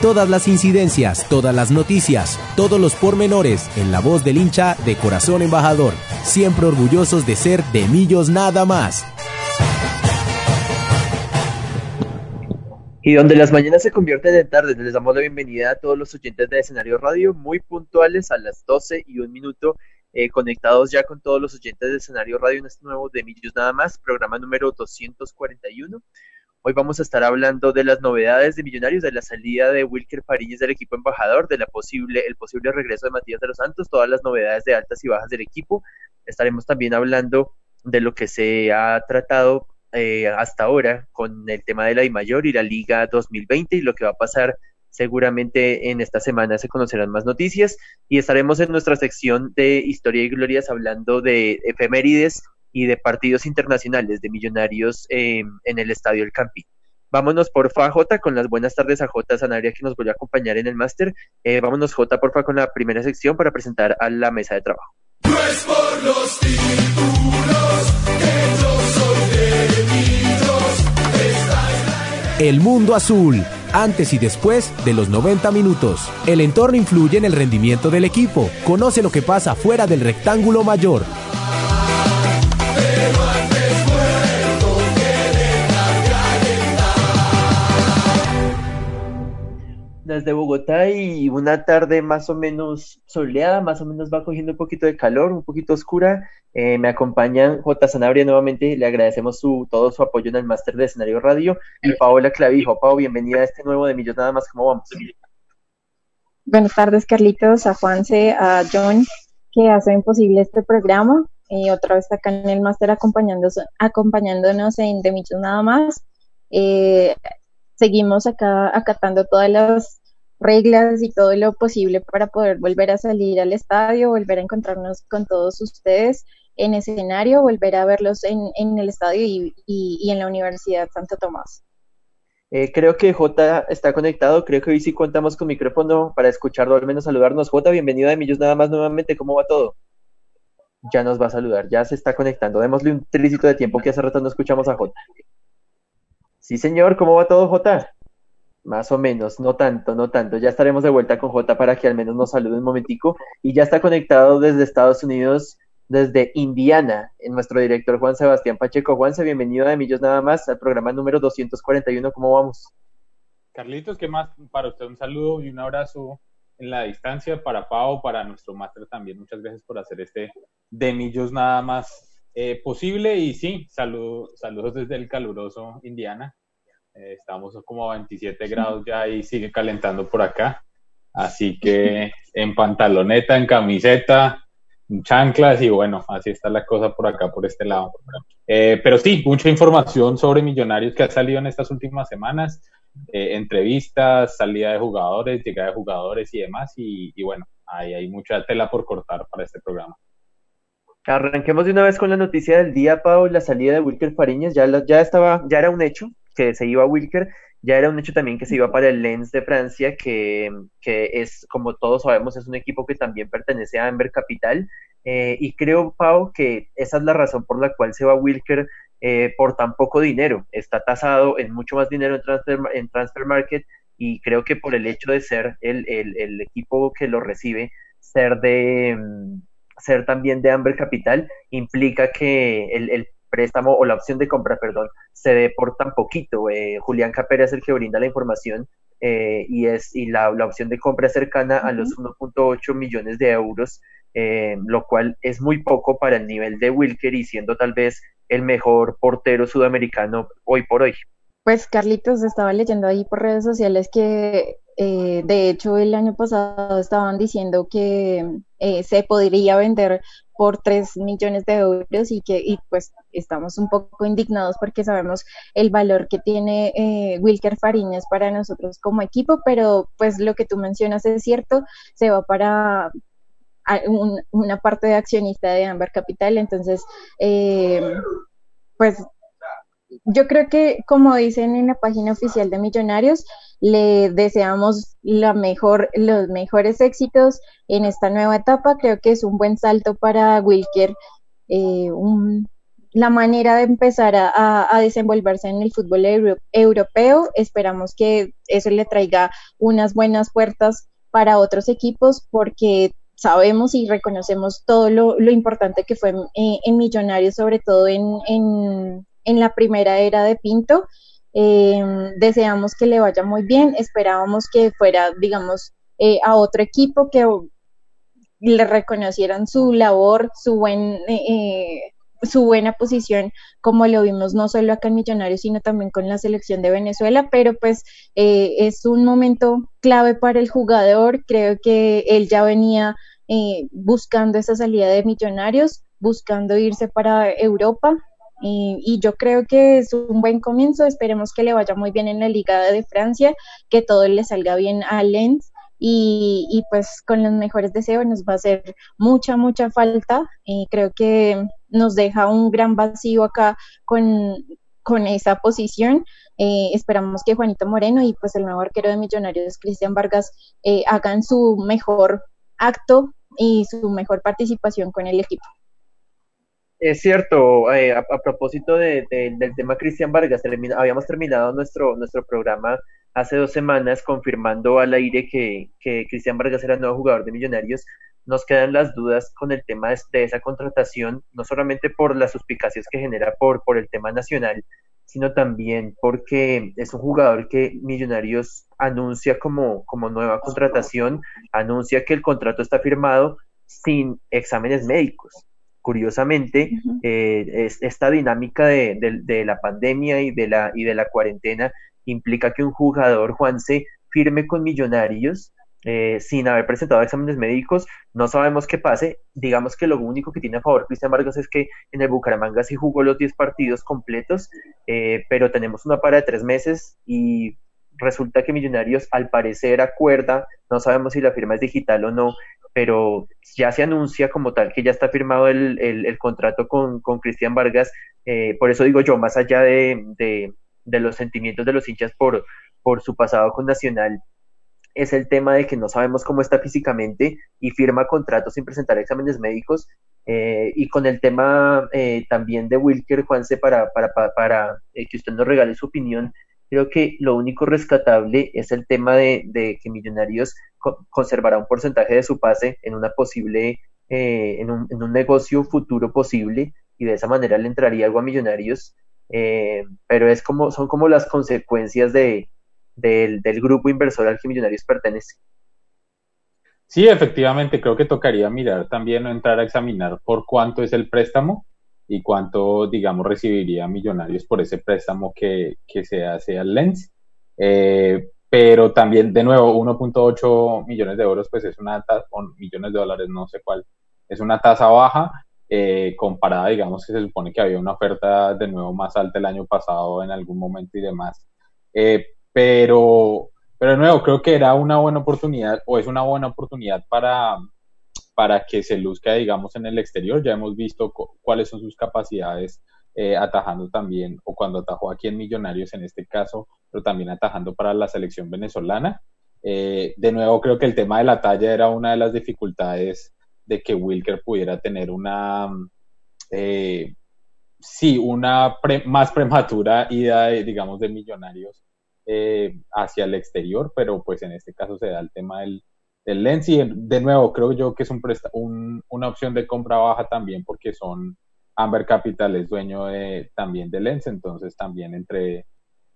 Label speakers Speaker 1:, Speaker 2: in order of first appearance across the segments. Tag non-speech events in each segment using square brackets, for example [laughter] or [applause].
Speaker 1: Todas las incidencias, todas las noticias, todos los pormenores en la voz del hincha de corazón embajador, siempre orgullosos de ser de Millos nada más.
Speaker 2: Y donde las mañanas se convierten en tardes, les damos la bienvenida a todos los oyentes de Escenario Radio, muy puntuales a las 12 y un minuto, eh, conectados ya con todos los oyentes de Escenario Radio en este nuevo de Millos Nada Más, programa número 241. Hoy vamos a estar hablando de las novedades de Millonarios, de la salida de Wilker Fariñez del equipo embajador, de la posible, el posible regreso de Matías de los Santos, todas las novedades de altas y bajas del equipo. Estaremos también hablando de lo que se ha tratado eh, hasta ahora con el tema de la I mayor y la Liga 2020 y lo que va a pasar seguramente en esta semana se conocerán más noticias y estaremos en nuestra sección de historia y glorias hablando de efemérides y de partidos internacionales de millonarios eh, en el Estadio El Campi. Vámonos porfa J con las buenas tardes a J Sanabria que nos vuelve a acompañar en el máster. Eh, vámonos J porfa con la primera sección para presentar a la mesa de trabajo. por los
Speaker 1: El mundo azul, antes y después de los 90 minutos. El entorno influye en el rendimiento del equipo. Conoce lo que pasa fuera del rectángulo mayor.
Speaker 2: Desde Bogotá y una tarde más o menos soleada, más o menos va cogiendo un poquito de calor, un poquito oscura. Eh, me acompañan J. Sanabria nuevamente, le agradecemos su, todo su apoyo en el máster de escenario radio y Paola Clavijo. Pau, bienvenida a este nuevo de Millos Nada más, ¿cómo vamos?
Speaker 3: Buenas tardes, Carlitos, a Juanse, a John, que hacen posible este programa. Y otra vez acá en el máster acompañándonos, en De Millos Nada más. Eh, seguimos acá acatando todas las reglas y todo lo posible para poder volver a salir al estadio, volver a encontrarnos con todos ustedes en escenario, volver a verlos en, el estadio y, en la Universidad Santo Tomás.
Speaker 2: Eh, creo que J está conectado, creo que hoy sí contamos con micrófono para escucharlo, al menos saludarnos. J, bienvenido a Millos nada más nuevamente, ¿cómo va todo? Ya nos va a saludar, ya se está conectando. Démosle un tricito de tiempo que hace rato no escuchamos a J. Sí, señor, ¿cómo va todo, J? Más o menos, no tanto, no tanto. Ya estaremos de vuelta con J para que al menos nos salude un momentico. Y ya está conectado desde Estados Unidos, desde Indiana, en nuestro director Juan Sebastián Pacheco. Juanse, bienvenido a Millos Nada más al programa número 241. ¿Cómo vamos?
Speaker 4: Carlitos, ¿qué más? Para usted un saludo y un abrazo en la distancia para Pau, para nuestro máster también. Muchas gracias por hacer este de Millos Nada más eh, posible y sí, saludos desde el caluroso Indiana. Eh, estamos como a 27 grados ya y sigue calentando por acá. Así que [laughs] en pantaloneta, en camiseta, en chanclas y bueno, así está la cosa por acá, por este lado. Eh, pero sí, mucha información sobre Millonarios que ha salido en estas últimas semanas. entrevistas, salida de jugadores, llegada de jugadores y demás. Y, y bueno, ahí hay mucha tela por cortar para este programa.
Speaker 2: Arranquemos de una vez con la noticia del día, Pau, la salida de Wilker Fariñez, ya, ya estaba, ya era un hecho que se iba a Wilker, ya era un hecho también que se iba para el Lens de Francia, que, es, como todos sabemos, es un equipo que también pertenece a Amber Capital, eh, y creo, Pau, que esa es la razón por la cual se va Wilker eh, por tan poco dinero, está tasado en mucho más dinero en Transfer, en transfer Market, y creo que por el hecho de ser el, el equipo que lo recibe, ser de mm, ser también de Amber Capital implica que el, préstamo o la opción de compra, perdón, se dé por tan poquito. Eh, Julián Capera es el que brinda la información eh, y es y la, opción de compra es cercana a los 1.8 millones de euros, eh, lo cual es muy poco para el nivel de Wilker y siendo tal vez el mejor portero sudamericano hoy por hoy.
Speaker 3: Pues Carlitos estaba leyendo ahí por redes sociales que Eh, de hecho, el año pasado estaban diciendo que eh, se podría vender por 3 millones de euros y que y pues estamos un poco indignados porque sabemos el valor que tiene eh, Wilker Fariñas para nosotros como equipo, pero pues lo que tú mencionas es cierto, se va para una parte de accionista de Amber Capital, entonces pues yo creo que, como dicen en la página oficial de Millonarios, le deseamos la mejor, los mejores éxitos en esta nueva etapa. Creo que es un buen salto para Wilker, eh, la manera de empezar a, desenvolverse en el fútbol europeo. Esperamos que eso le traiga unas buenas puertas para otros equipos porque sabemos y reconocemos todo lo, importante que fue eh, en Millonarios, sobre todo en, en la primera era de Pinto. Eh, deseamos que le vaya muy bien, esperábamos que fuera, digamos, eh, a otro equipo que le reconocieran su labor, su buen eh, su buena posición, como lo vimos no solo acá en Millonarios, sino también con la selección de Venezuela, pero pues es un momento clave para el jugador, creo que él ya venía buscando esa salida de Millonarios, buscando irse para Europa, y, yo creo que es un buen comienzo. Esperemos que le vaya muy bien en la Liga de Francia, que todo le salga bien a Lens. Y, pues con los mejores deseos nos va a hacer mucha, mucha falta. Y creo que nos deja un gran vacío acá con, esa posición. Eh, esperamos que Juanito Moreno y pues el nuevo arquero de Millonarios, Cristian Vargas, eh, hagan su mejor acto y su mejor participación con el equipo.
Speaker 2: Es cierto, eh, a, propósito del tema Cristian Vargas, habíamos terminado nuestro, nuestro programa hace dos semanas confirmando al aire que, que Cristian Vargas era el nuevo jugador de Millonarios. Nos quedan las dudas con el tema de, esa contratación, no solamente por las suspicacias que genera por, por el tema nacional, sino también porque es un jugador que Millonarios anuncia como, como nueva contratación, anuncia que el contrato está firmado sin exámenes médicos curiosamente, eh, esta dinámica de, la pandemia y de la, y de la cuarentena implica que un jugador, Juanse, firme con millonarios eh, sin haber presentado exámenes médicos, no sabemos qué pase. Digamos que lo único que tiene a favor Cristian Vargas es que en el Bucaramanga sí jugó los 10 partidos completos, eh, pero tenemos una para de tres meses y resulta que Millonarios al parecer acuerda, no sabemos si la firma es digital o no, pero ya se anuncia como tal que ya está firmado el, el, contrato con, con Cristian Vargas. Eh, por eso digo yo, más allá de, de, los sentimientos de los hinchas por, por su pasado con Nacional, es el tema de que no sabemos cómo está físicamente y firma contratos sin presentar exámenes médicos. Eh, y con el tema eh, también de Wilker, Juanse, para, para, para, para que usted nos regale su opinión, Creo que lo único rescatable es el tema de, que Millonarios conservará un porcentaje de su pase en una posible, eh, en, un, en, un, negocio futuro posible y de esa manera le entraría algo a Millonarios. Eh, pero es como, son como las consecuencias de, del, del grupo inversor al que Millonarios pertenece.
Speaker 4: Sí, efectivamente, creo que tocaría mirar también o entrar a examinar por cuánto es el préstamo y cuánto, digamos, recibiría Millonarios por ese préstamo que, que se hace al Lens. Eh, pero también, de nuevo, 1.8 millones de euros, pues es una tasa, o millones de dólares, no sé cuál, es una tasa baja eh, comparada, digamos, que se supone que había una oferta de nuevo más alta el año pasado en algún momento y demás. Eh, pero, pero de nuevo, creo que era una buena oportunidad, o es una buena oportunidad para, para que se luzca, digamos, en el exterior. Ya hemos visto cuáles son sus capacidades eh, atajando también, o cuando atajó aquí en Millonarios en este caso, pero también atajando para la selección venezolana. Eh, de nuevo, creo que el tema de la talla era una de las dificultades de que Wilker pudiera tener una, eh, sí, una más prematura ida, digamos, de Millonarios hacia el exterior, pero pues en este caso se da el tema del, el Lens y de nuevo creo yo que es un, una opción de compra baja también porque son Amber Capital es dueño también de Lens, entonces también entre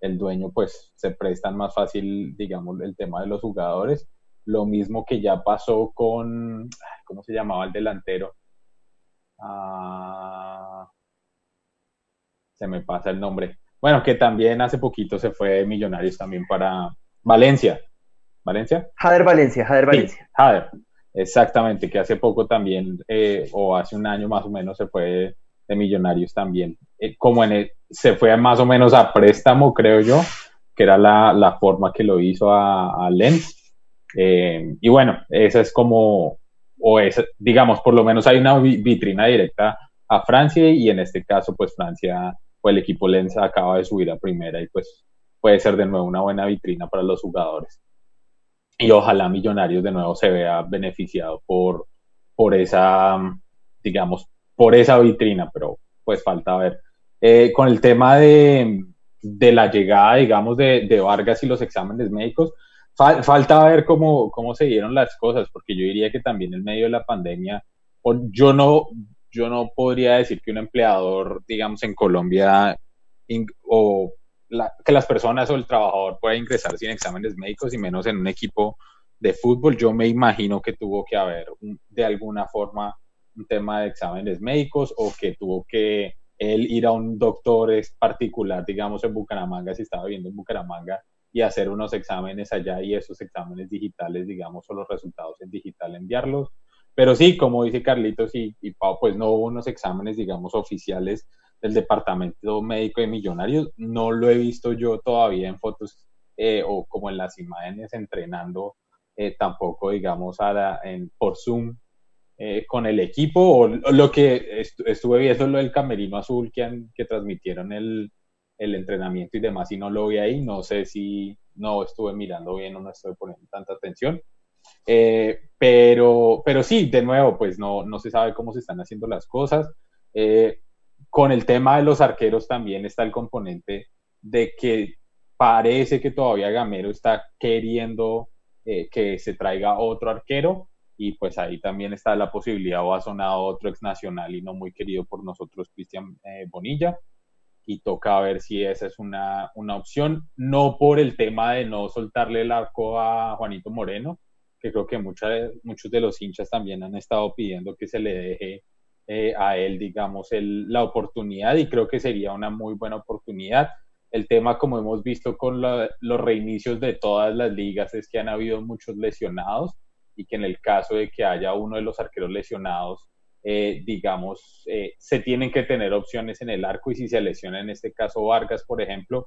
Speaker 4: el dueño pues se prestan más fácil digamos el tema de los jugadores, lo mismo que ya pasó con ¿cómo se llamaba el delantero? Ah, se me pasa el nombre. Bueno, que también hace poquito se fue Millonarios también para Valencia. ¿Valencia?
Speaker 2: Jader Valencia, Jader Valencia.
Speaker 4: Jader, exactamente, que hace poco también, eh, o hace un año más o menos, se fue de Millonarios también. Eh, como en se fue más o menos a préstamo, creo yo, que era la, forma que lo hizo a, a Lens. Eh, y bueno, esa es como, o es, digamos, por lo menos hay una vitrina directa a Francia y en este caso, pues Francia o el equipo Lens acaba de subir a primera y pues puede ser de nuevo una buena vitrina para los jugadores. Y ojalá Millonarios de nuevo se vea beneficiado por, por esa, digamos, por esa vitrina, pero pues falta ver. Eh, con el tema de, de, la llegada, digamos, de, de, Vargas y los exámenes médicos, falta ver cómo, cómo se dieron las cosas, porque yo diría que también en medio de la pandemia, yo no, yo no podría decir que un empleador, digamos, en Colombia o que las personas o el trabajador pueda ingresar sin exámenes médicos y menos en un equipo de fútbol. Yo me imagino que tuvo que haber de alguna forma un tema de exámenes médicos o que tuvo que él ir a un doctor particular, digamos en Bucaramanga, si estaba viviendo en Bucaramanga, y hacer unos exámenes allá y esos exámenes digitales, digamos, o los resultados en digital enviarlos. Pero sí, como dice Carlitos y, y Pau, pues no hubo unos exámenes, digamos, oficiales del Departamento Médico de Millonarios. No lo he visto yo todavía en fotos eh, o como en las imágenes entrenando, eh, tampoco, digamos, a en, por Zoom eh, con el equipo. O, lo que estuve viendo, lo del Camerino Azul que, que transmitieron el, el entrenamiento y demás, y no lo vi ahí. No sé si no estuve mirando bien o no estoy poniendo tanta atención. pero, pero sí, de nuevo, pues no, no se sabe cómo se están haciendo las cosas. Eh, con el tema de los arqueros también está el componente de que parece que todavía Gamero está queriendo eh, que se traiga otro arquero y pues ahí también está la posibilidad o ha sonado otro ex nacional y no muy querido por nosotros, Cristian eh, Bonilla. Y toca ver si esa es una, una opción, no por el tema de no soltarle el arco a Juanito Moreno, que creo que muchos de los hinchas también han estado pidiendo que se le deje eh, a él, digamos, la oportunidad y creo que sería una muy buena oportunidad. El tema, como hemos visto con los reinicios de todas las ligas, es que han habido muchos lesionados y que en el caso de que haya uno de los arqueros lesionados, eh, digamos, eh, se tienen que tener opciones en el arco y si se lesiona en este caso Vargas, por ejemplo,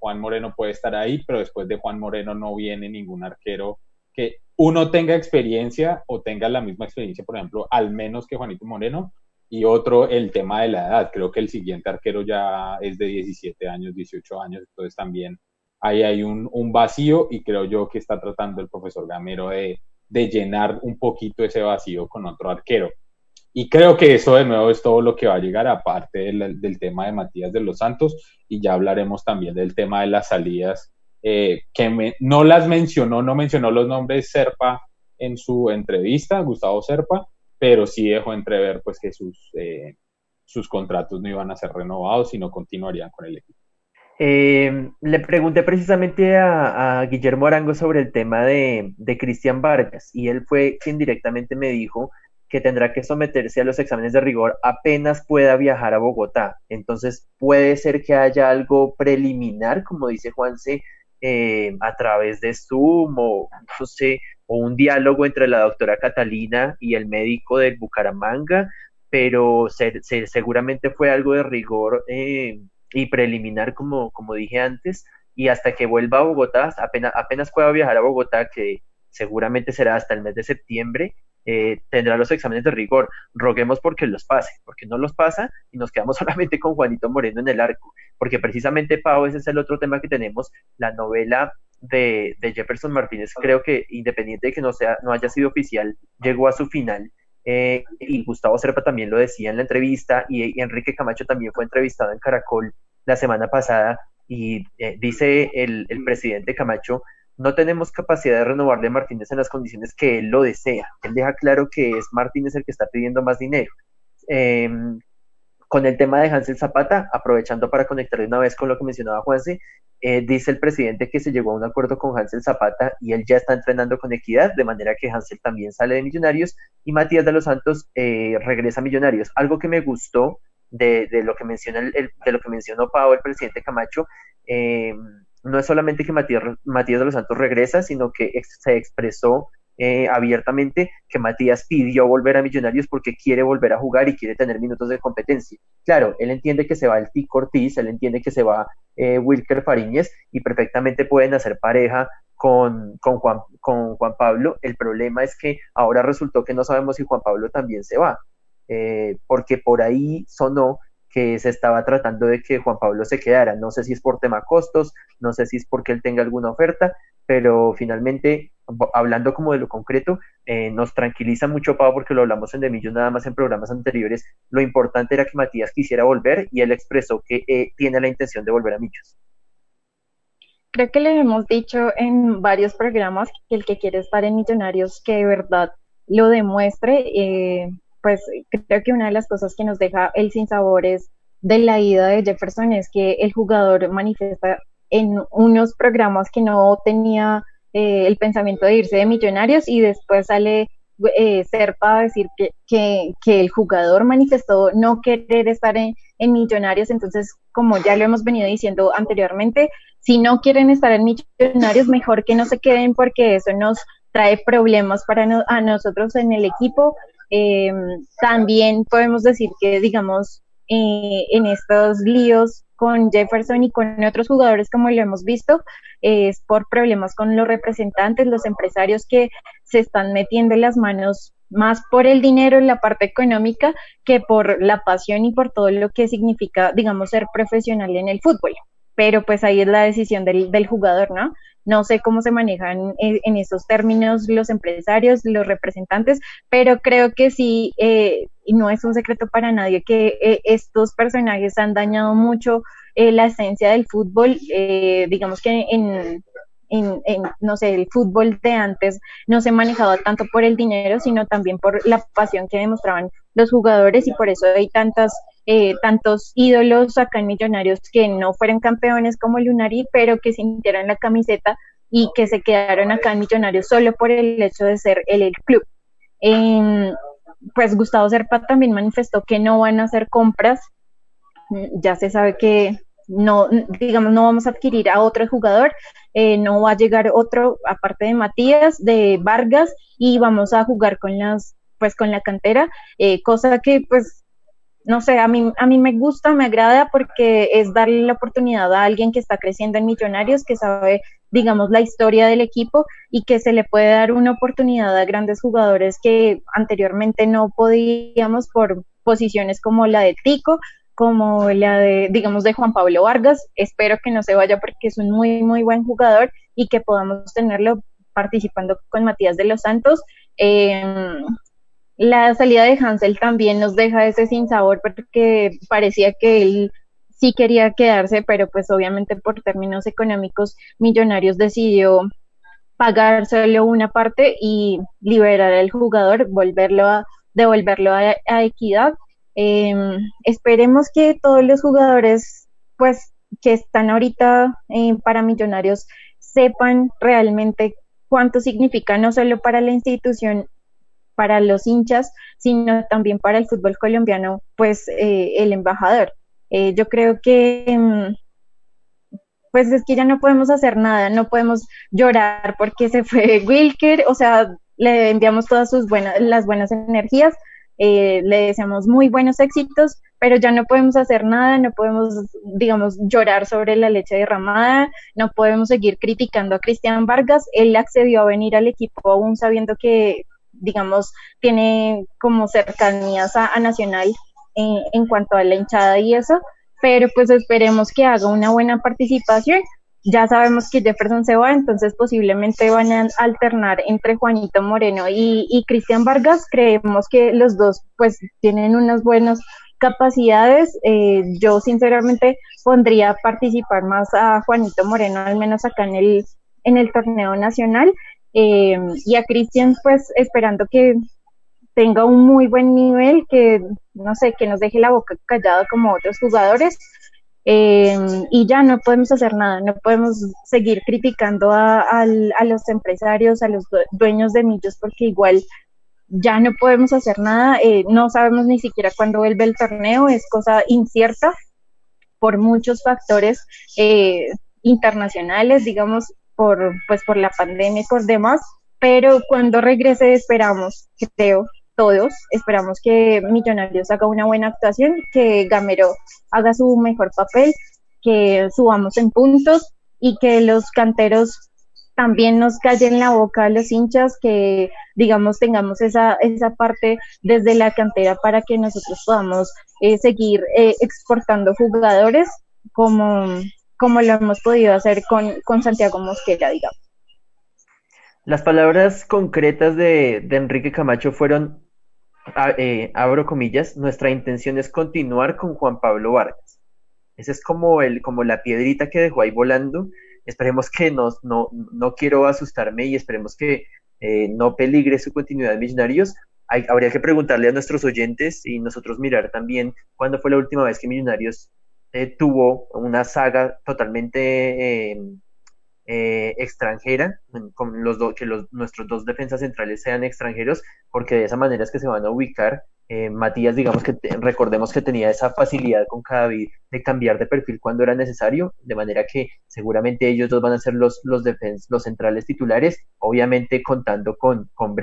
Speaker 4: Juan Moreno puede estar ahí, pero después de Juan Moreno no viene ningún arquero que uno tenga experiencia o tenga la misma experiencia, por ejemplo, al menos que Juanito Moreno, y otro el tema de la edad. Creo que el siguiente arquero ya es de 17 años, 18 años, entonces también ahí hay un, vacío y creo yo que está tratando el profesor Gamero de, llenar un poquito ese vacío con otro arquero. Y creo que eso de nuevo es todo lo que va a llegar, aparte del, del tema de Matías de los Santos, y ya hablaremos también del tema de las salidas eh, que no las mencionó, no mencionó los nombres Serpa en su entrevista, Gustavo Serpa, pero sí dejó entrever pues que sus, eh, sus contratos no iban a ser renovados, sino continuarían con el equipo.
Speaker 2: Eh, le pregunté precisamente a, Guillermo Arango sobre el tema de, de Cristian Vargas y él fue quien directamente me dijo que tendrá que someterse a los exámenes de rigor apenas pueda viajar a Bogotá. Entonces puede ser que haya algo preliminar, como dice Juanse, eh, a través de Zoom o, no sé, o un diálogo entre la doctora Catalina y el médico del Bucaramanga, pero seguramente fue algo de rigor eh, y preliminar, como, como dije antes, y hasta que vuelva a Bogotá, apenas, apenas pueda viajar a Bogotá, que seguramente será hasta el mes de septiembre, eh, tendrá los exámenes de rigor. Roguemos porque los pase, porque no los pasa y nos quedamos [laughs] solamente con Juanito Moreno en el arco, porque precisamente, Pau, ese es el otro tema que tenemos, la novela de, Jefferson Martínez, creo que independiente de que no, sea, no haya sido oficial, llegó a su final. Eh, y Gustavo Serpa también lo decía en la entrevista y, Enrique Camacho también fue entrevistado en Caracol la semana pasada y eh, dice el, el presidente Camacho no tenemos capacidad de renovarle a Martínez en las condiciones que él lo desea. Él deja claro que es Martínez el que está pidiendo más dinero. Em, con el tema de Hansel Zapata, aprovechando para conectar de una vez con lo que mencionaba Juanse, eh, dice el presidente que se llegó a un acuerdo con Hansel Zapata y él ya está entrenando con equidad, de manera que Hansel también sale de Millonarios y Matías de los Santos eh, regresa a Millonarios. Algo que me gustó de, lo que menciona de lo que mencionó Pau, el presidente Camacho, eh, no es solamente que Matías, de los Santos regresa, sino que se expresó eh, abiertamente que Matías pidió volver a Millonarios porque quiere volver a jugar y quiere tener minutos de competencia. Claro, él entiende que se va el Tico Ortiz, él entiende que se va eh, Wilker Fariñez y perfectamente pueden hacer pareja con, con, Juan, con Juan Pablo. El problema es que ahora resultó que no sabemos si Juan Pablo también se va, eh, porque por ahí sonó que se estaba tratando de que Juan Pablo se quedara. No sé si es por tema costos, no sé si es porque él tenga alguna oferta, pero finalmente, hablando como de lo concreto, eh, nos tranquiliza mucho, Pau, porque lo hablamos en Demillo nada más en programas anteriores. Lo importante era que Matías quisiera volver y él expresó que eh, tiene la intención de volver a Millos
Speaker 3: creo que le hemos dicho en varios programas que el que quiere estar en Millonarios, que de verdad lo demuestre, eh, pues creo que una de las cosas que nos deja el sinsabores de la ida de Jefferson es que el jugador manifiesta en unos programas que no tenía eh, el pensamiento de irse de Millonarios y después sale eh, Serpa a decir que, que, el jugador manifestó no querer estar en, en Millonarios, entonces como ya lo hemos venido diciendo anteriormente, si no quieren estar en Millonarios, mejor que no se queden porque eso nos trae problemas para a nosotros en el equipo. Eh, también podemos decir que, digamos, eh, en estos líos con Jefferson y con otros jugadores, como lo hemos visto, es por problemas con los representantes, los empresarios que se están metiendo las manos más por el dinero en la parte económica que por la pasión y por todo lo que significa, digamos, ser profesional en el fútbol pero pues ahí es la decisión del, del jugador, ¿no? No sé cómo se manejan en, esos términos los empresarios, los representantes, pero creo que sí, eh, y no es un secreto para nadie, que eh, estos personajes han dañado mucho eh, la esencia del fútbol, digamos que en, en, no sé, el fútbol de antes no se manejaba tanto por el dinero, sino también por la pasión que demostraban los jugadores y por eso hay tantas, eh, tantos ídolos acá en Millonarios que no fueron campeones como Lunari, pero que sintieron la camiseta y que se quedaron acá en Millonarios solo por el hecho de ser el, club. pues Gustavo Serpa también manifestó que no van a hacer compras. Ya se sabe que no, digamos, no vamos a adquirir a otro jugador, eh, no va a llegar otro, aparte de Matías, de Vargas, y vamos a jugar con las, pues con la cantera, eh, cosa que pues no sé, a mí, a mí me gusta, me agrada porque es darle la oportunidad a alguien que está creciendo en Millonarios, que sabe, digamos, la historia del equipo y que se le puede dar una oportunidad a grandes jugadores que anteriormente no podíamos por posiciones como la de Tico como la de, digamos, de Juan Pablo Vargas. Espero que no se vaya porque es un muy, muy buen jugador y que podamos tenerlo participando con Matías de los Santos. Em, la salida de Hansel también nos deja ese sin sabor porque parecía que él sí quería quedarse, pero pues obviamente por términos económicos Millonarios decidió pagar solo una parte y liberar al jugador, volverlo a devolverlo a Equidad. Eh, esperemos que todos los jugadores, pues, que están ahorita eh, para Millonarios sepan realmente cuánto significa no solo para la institución, para los hinchas, sino también para el fútbol colombiano, pues eh, el embajador. Eh, yo creo que, em, pues es que ya no podemos hacer nada, no podemos llorar porque se fue [laughs] Wilker, o sea, le enviamos todas sus buenas, las buenas energías, eh, le deseamos muy buenos éxitos, pero ya no podemos hacer nada, no podemos, digamos, llorar sobre la leche derramada, no podemos seguir criticando a Cristian Vargas. Él accedió a venir al equipo aún sabiendo que, digamos, tiene como cercanías a, Nacional en, en cuanto a la hinchada y eso, pero pues esperemos que haga una buena participación ya sabemos que Jefferson se va, entonces posiblemente van a alternar entre Juanito Moreno y, Cristian Vargas. Creemos que los dos pues tienen unas buenas capacidades. Eh, yo sinceramente pondría participar más a Juanito Moreno, al menos acá en el, en el torneo nacional. Eh, y a Cristian pues esperando que tenga un muy buen nivel, que no sé, que nos deje la boca callada como otros jugadores. Eh, y ya no podemos hacer nada, no podemos seguir criticando a, los empresarios, a los dueños de millos, porque igual ya no podemos hacer nada, eh, no sabemos ni siquiera cuándo vuelve el torneo, es cosa incierta por muchos factores, eh, internacionales, digamos, por, pues por la pandemia y por demás, pero cuando regrese esperamos, creo, todos, esperamos que Millonarios haga una buena actuación, que Gamero haga su mejor papel, que subamos en puntos y que los canteros también nos callen la boca a los hinchas, que digamos tengamos esa, esa parte desde la cantera para que nosotros podamos eh, seguir eh, exportando jugadores como, como lo hemos podido hacer con, con Santiago Mosquera, digamos.
Speaker 2: Las palabras concretas de, de Enrique Camacho fueron, eh, abro comillas, nuestra intención es continuar con Juan Pablo Vargas. Esa es como, el, como la piedrita que dejó ahí volando. Esperemos que no, no, quiero asustarme y esperemos que eh, no peligre su continuidad Millonarios. Habría que preguntarle a nuestros oyentes y nosotros mirar también cuándo fue la última vez que Millonarios eh, tuvo una saga totalmente eh, extranjera, con los que nuestros dos defensas centrales sean extranjeros, porque de esa manera es que se van a ubicar. Eh, Matías, digamos que recordemos que tenía esa facilidad con Cadavid de cambiar de perfil cuando era necesario, de manera que seguramente ellos dos van a ser los, los, los centrales titulares, obviamente contando con, con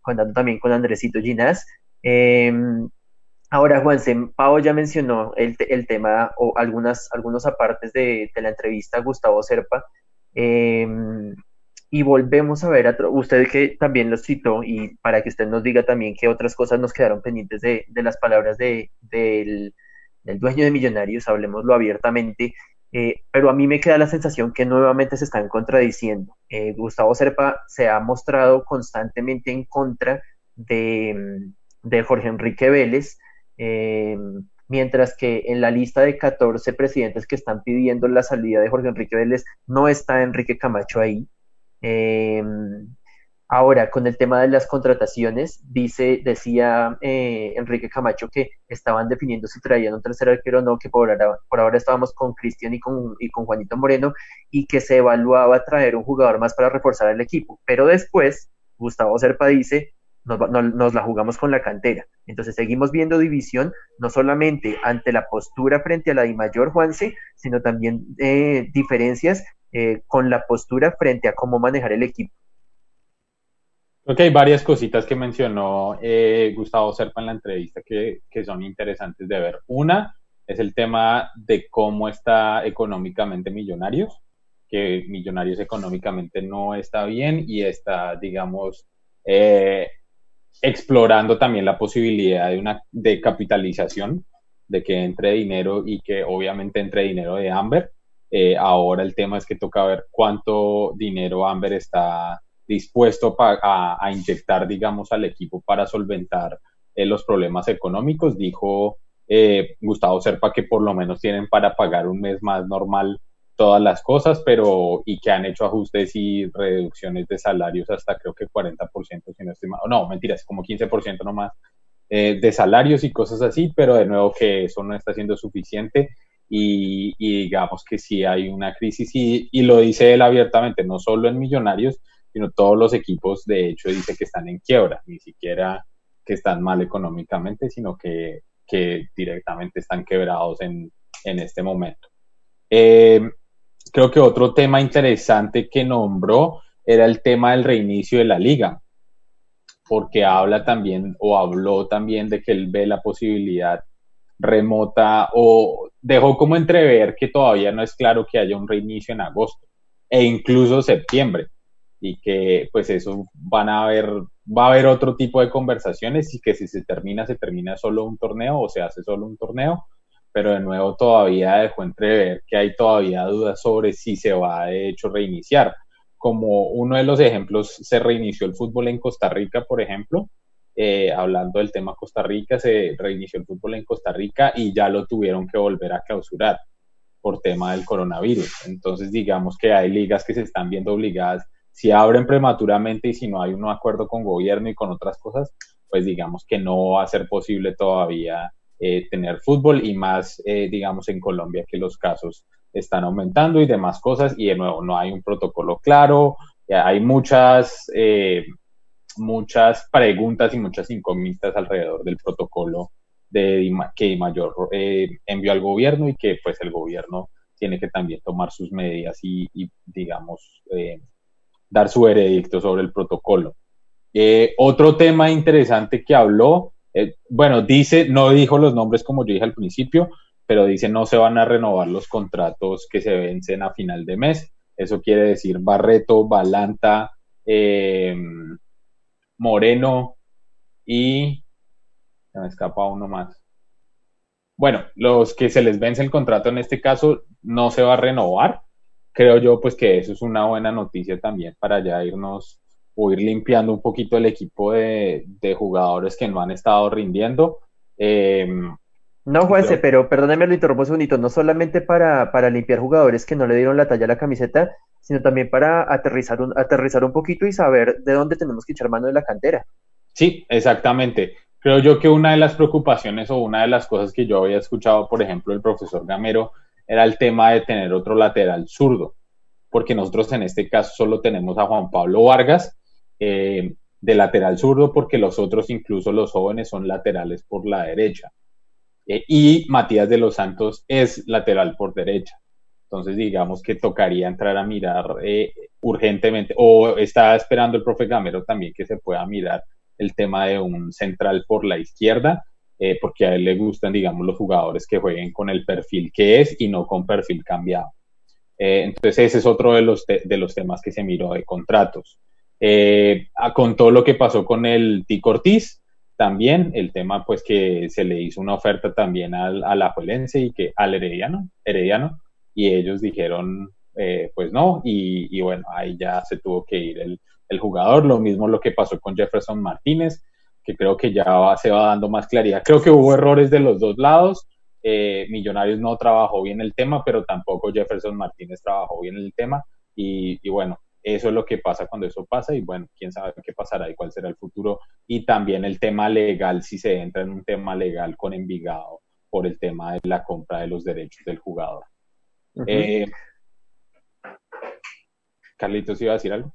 Speaker 2: contando también con Andresito Ginás. Em, ahora, Juanse, Pau ya mencionó el, tema o algunas, algunos apartes de, de la entrevista a Gustavo Serpa, Em, y volvemos a ver, a usted que también lo citó, y para que usted nos diga también qué otras cosas nos quedaron pendientes de, de las palabras de, del, del, dueño de Millonarios, hablemoslo abiertamente, eh, pero a mí me queda la sensación que nuevamente se están contradiciendo. Eh, Gustavo Serpa se ha mostrado constantemente en contra de, de Jorge Enrique Vélez. Eh, mientras que en la lista de 14 presidentes que están pidiendo la salida de Jorge Enrique Vélez no está Enrique Camacho ahí. Em, ahora, con el tema de las contrataciones, dice, decía eh, Enrique Camacho que estaban definiendo si traían un tercer arquero o no, que por ahora, por ahora estábamos con Cristian y con, y con Juanito Moreno, y que se evaluaba traer un jugador más para reforzar el equipo. Pero después, Gustavo Serpa dice, nos, la jugamos con la cantera. Entonces seguimos viendo división, no solamente ante la postura frente a la de mayor Juanse, sino también eh, diferencias eh, con la postura frente a cómo manejar el equipo.
Speaker 4: Creo hay varias cositas que mencionó eh, Gustavo Serpa en la entrevista que, que son interesantes de ver. Una es el tema de cómo está económicamente Millonarios, que Millonarios económicamente no está bien y está, digamos, eh, explorando también la posibilidad de una de capitalización, de que entre dinero y que obviamente entre dinero de Amber. Eh, ahora el tema es que toca ver cuánto dinero Amber está dispuesto a, a, inyectar, digamos, al equipo para solventar eh, los problemas económicos. Dijo eh, Gustavo Serpa que por lo menos tienen para pagar un mes más normal todas las cosas, pero y que han hecho ajustes y reducciones de salarios hasta creo que 40%, si no estoy mal, no, mentiras, como 15% nomás eh, de salarios y cosas así, pero de nuevo que eso no está siendo suficiente y, digamos que sí hay una crisis y, lo dice él abiertamente, no solo en Millonarios, sino todos los equipos, de hecho, dice que están en quiebra, ni siquiera que están mal económicamente, sino que, que directamente están quebrados en, en este momento. Eh, creo que otro tema interesante que nombró era el tema del reinicio de la liga, porque habla también o habló también de que él ve la posibilidad remota o dejó como entrever que todavía no es claro que haya un reinicio en agosto e incluso septiembre y que pues eso van a haber va a haber otro tipo de conversaciones y que si se termina se termina solo un torneo o se hace solo un torneo pero de nuevo todavía dejó entrever que hay todavía dudas sobre si se va de hecho reiniciar. Como uno de los ejemplos, se reinició el fútbol en Costa Rica, por ejemplo, eh, hablando del tema Costa Rica, se reinició el fútbol en Costa Rica y ya lo tuvieron que volver a clausurar por tema del coronavirus. Entonces, digamos que hay ligas que se están viendo obligadas, si abren prematuramente y si no hay un acuerdo con gobierno y con otras cosas, pues digamos que no va a ser posible todavía eh, tener fútbol y más, eh, digamos, en Colombia que los casos están aumentando y demás cosas y de nuevo no hay un protocolo claro, hay muchas, eh, muchas preguntas y muchas incógnitas alrededor del protocolo de, que Mayor envió al gobierno y que pues el gobierno tiene que también tomar sus medidas y, digamos, dar su veredicto sobre el protocolo. Otro tema interesante que habló, bueno, dice, no dijo los nombres como yo dije al principio, pero dice no se van a renovar los contratos que se vencen a final de mes. Eso quiere decir Barreto, Balanta, Moreno y... Se me escapa uno más bueno, los que se les vence el contrato en este caso no se va a renovar. Creo yo pues que eso es una buena noticia también para ya irnos o ir limpiando un poquito el equipo de, jugadores que no han estado rindiendo.
Speaker 2: Em, no, Juanse, pero perdóneme, lo interrumpo un segundito, no solamente para, para, limpiar jugadores que no le dieron la talla a la camiseta, sino también para aterrizar un, aterrizar un poquito y saber de dónde tenemos que echar mano de la cantera.
Speaker 4: Sí, exactamente. Creo yo que una de las preocupaciones o una de las cosas que yo había escuchado, por ejemplo, el profesor Gamero, era el tema de tener otro lateral zurdo, porque nosotros en este caso solo tenemos a Juan Pablo Vargas eh, de lateral zurdo, porque los otros, incluso los jóvenes, son laterales por la derecha. Eh, y Matías de los Santos es lateral por derecha. Entonces, digamos que tocaría entrar a mirar eh, urgentemente, o está esperando el profe Gamero también que se pueda mirar el tema de un central por la izquierda, porque a él le gustan, digamos, los jugadores que jueguen con el perfil que es y no con perfil cambiado. Entonces, ese es otro de los, de los temas que se miró de contratos. Eh, con todo lo que pasó con el Tico Ortiz, también el tema, pues, que se le hizo una oferta también al, a la Juelense y que al Herediano, Herediano, y ellos dijeron, pues no, y, y, bueno, ahí ya se tuvo que ir el, el jugador. Lo mismo lo que pasó con Jefferson Martínez, que creo que ya se va dando más claridad. Creo que hubo errores de los dos lados. Eh, Millonarios no trabajó bien el tema, pero tampoco Jefferson Martínez trabajó bien el tema. Y, bueno, eso es lo que pasa cuando eso pasa y bueno, quién sabe qué pasará y cuál será el futuro. Y también el tema legal, si se entra en un tema legal con Envigado por el tema de la compra de los derechos del jugador. Eh, Carlitos, ¿iba a decir algo?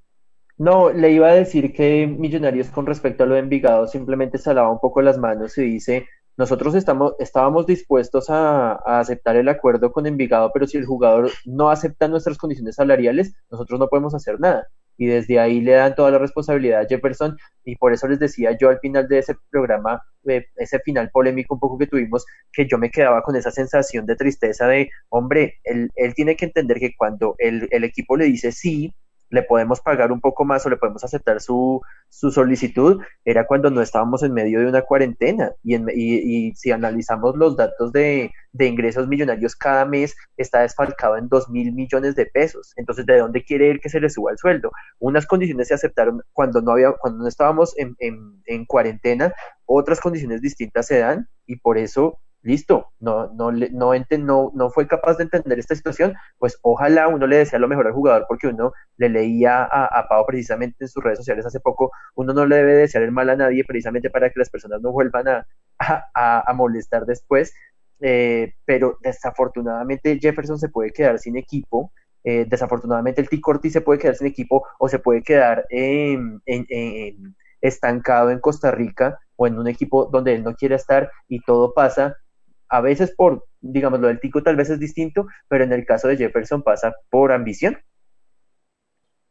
Speaker 2: No, le iba a decir que Millonarios con respecto a lo de Envigado simplemente se lava un poco las manos y dice, nosotros estamos, estábamos dispuestos a, aceptar el acuerdo con Envigado, pero si el jugador no acepta nuestras condiciones salariales, nosotros no podemos hacer nada. Y desde ahí le dan toda la responsabilidad a Jefferson y por eso les decía yo al final de ese programa, eh, ese final polémico un poco que tuvimos, que yo me quedaba con esa sensación de tristeza de, hombre, él, él tiene que entender que cuando el, el equipo le dice sí, le podemos pagar un poco más o le podemos aceptar su, su solicitud, era cuando no estábamos en medio de una cuarentena. Y, y, si analizamos los datos de, de, ingresos millonarios cada mes, está desfalcado en dos mil millones de pesos. Entonces, ¿de dónde quiere ir que se le suba el sueldo? Unas condiciones se aceptaron cuando no, había, cuando no estábamos en, en, en cuarentena, otras condiciones distintas se dan y por eso listo, no, no, no, no, no fue capaz de entender esta situación, pues ojalá uno le desea lo mejor al jugador, porque uno le leía a, a Pau precisamente en sus redes sociales hace poco, uno no le debe desear el mal a nadie precisamente para que las personas no vuelvan a, a, molestar después, eh, pero desafortunadamente Jefferson se puede quedar sin equipo, eh, desafortunadamente el T. Corti se puede quedar sin equipo o se puede quedar estancado en Costa Rica o en un equipo donde él no quiere estar y todo pasa a veces por, digamos, lo del Tico tal vez es distinto, pero en el caso de Jefferson pasa por ambición.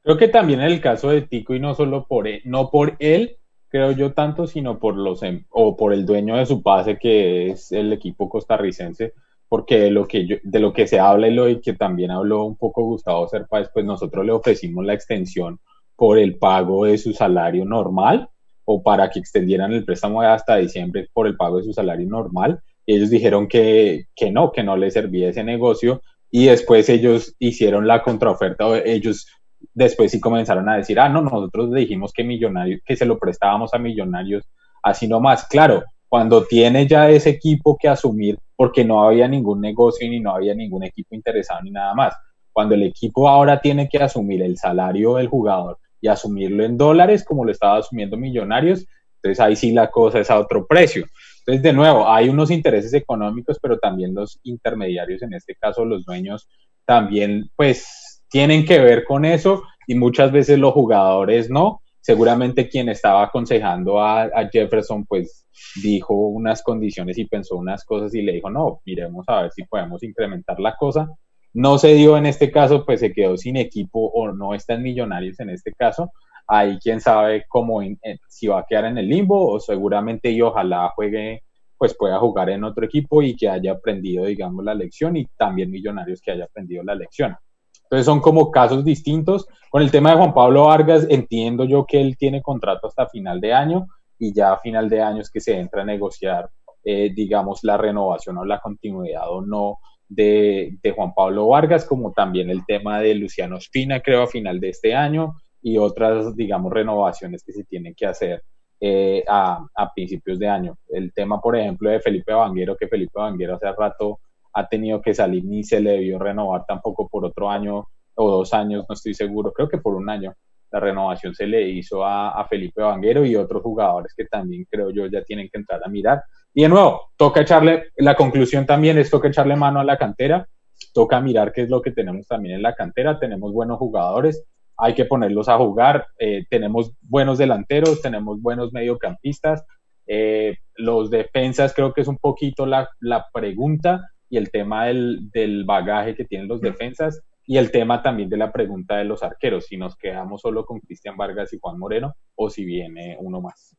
Speaker 4: Creo que también en el caso de Tico, y no solo por él, no por él, creo yo tanto, sino por los em, o por el dueño de su pase, que es el equipo costarricense, porque de lo que de lo que se habla y lo que también habló un poco Gustavo Serpa, pues nosotros le ofrecimos la extensión por el pago de su salario normal o para que extendieran el préstamo hasta diciembre por el pago de su salario normal ellos dijeron que, que no, que no les servía ese negocio y después ellos hicieron la contraoferta, ellos después sí comenzaron a decir, ah, no, nosotros dijimos que millonarios, que se lo prestábamos a millonarios, así nomás. Claro, cuando tiene ya ese equipo que asumir, porque no había ningún negocio ni no había ningún equipo interesado ni nada más. Cuando el equipo ahora tiene que asumir el salario del jugador y asumirlo en dólares, como lo estaba asumiendo Millonarios, entonces ahí sí la cosa es a otro precio. Entonces, de nuevo, hay unos intereses económicos, pero también los intermediarios, en este caso los dueños, también pues tienen que ver con eso y muchas veces los jugadores no. Seguramente quien estaba aconsejando a, Jefferson pues dijo unas condiciones y pensó unas cosas y le dijo, no, miremos a ver si podemos incrementar la cosa. No se dio en este caso, pues se quedó sin equipo o no está en Millonarios en este caso. Ahí quién sabe cómo, si va a quedar en el limbo o seguramente y ojalá juegue, pues pueda jugar en otro equipo y que haya aprendido, digamos, la lección y también Millonarios que haya aprendido la lección. Entonces son como casos distintos. Con el tema de Juan Pablo Vargas, entiendo yo que él tiene contrato hasta final de año y ya a final de año es que se entra a negociar, eh, digamos, la renovación o la continuidad o no de, Juan Pablo Vargas, como también el tema de Luciano Espina, creo, a final de este año, y otras, digamos, renovaciones que se tienen que hacer eh, a, principios de año. El tema, por ejemplo, de Felipe Vanguero, que Felipe Vanguero hace rato ha tenido que salir ni se le debió renovar tampoco por otro año o dos años, no estoy seguro, creo que por un año la renovación se le hizo a, Felipe Vanguero y otros jugadores que también creo yo ya tienen que entrar a mirar. Y de nuevo, toca echarle, la conclusión también es toca echarle mano a la cantera, toca mirar qué es lo que tenemos también en la cantera, tenemos buenos jugadores, hay que ponerlos a jugar, eh, tenemos buenos delanteros, tenemos buenos mediocampistas, eh, los defensas creo que es un poquito la, la pregunta y el tema del, del bagaje que tienen los defensas y el tema también de la pregunta de los arqueros, si nos quedamos solo con Cristian Vargas y Juan Moreno o si viene uno más.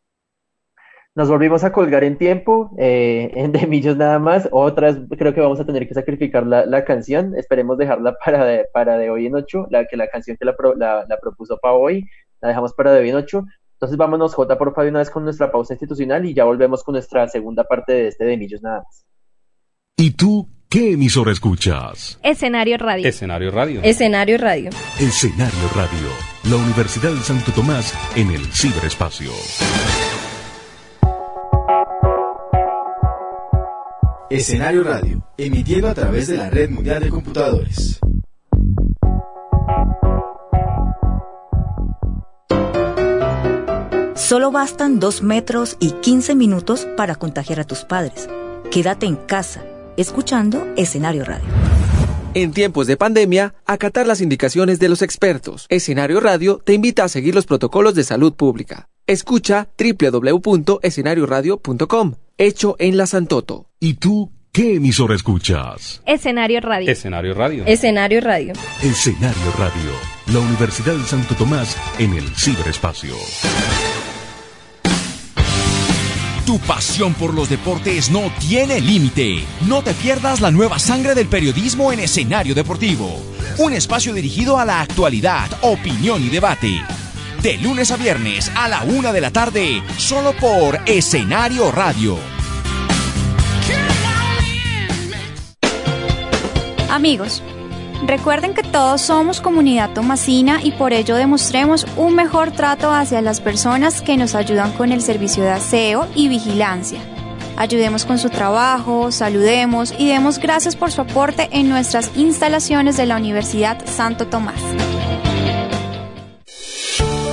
Speaker 2: Nos volvimos a colgar en tiempo, eh, en de millos nada más. Otras, creo que vamos a tener que sacrificar la, la canción. Esperemos dejarla [laughs] para de, para de hoy en ocho. La, que la canción que la, la, la propuso para hoy, la dejamos para de hoy en ocho. Entonces vámonos, J, por favor, una vez con nuestra pausa institucional y ya volvemos con nuestra segunda parte de este de millos nada más.
Speaker 5: ¿Y tú ¿Qué emisora escuchas?
Speaker 6: Escenario Radio.
Speaker 7: Escenario Radio.
Speaker 6: Escenario Radio.
Speaker 5: Escenario Radio. La Universidad de Santo Tomás en el ciberespacio.
Speaker 1: Escenario Radio, emitiendo a través de la Red Mundial de Computadores.
Speaker 8: Solo bastan dos metros y 15 minutos para contagiar a tus padres. Quédate en casa escuchando Escenario Radio.
Speaker 1: En tiempos de pandemia, acatar las indicaciones de los expertos. Escenario Radio te invita a seguir los protocolos de salud pública. Escucha www.escenarioradio.com, hecho en la Santoto.
Speaker 5: ¿Y tú qué emisora escuchas?
Speaker 6: Escenario Radio.
Speaker 7: Escenario Radio.
Speaker 6: Escenario Radio.
Speaker 5: Escenario Radio. La Universidad de Santo Tomás en el ciberespacio.
Speaker 9: Tu pasión por los deportes no tiene límite. No te pierdas la nueva sangre del periodismo en escenario deportivo. Un espacio dirigido a la actualidad, opinión y debate. De lunes a viernes a la una de la tarde, solo por Escenario Radio.
Speaker 6: Amigos, Recuerden que todos somos comunidad tomasina y por ello demostremos un mejor trato hacia las personas que nos ayudan con el servicio de aseo y vigilancia. Ayudemos con su trabajo, saludemos y demos gracias por su aporte en nuestras instalaciones de la Universidad Santo Tomás.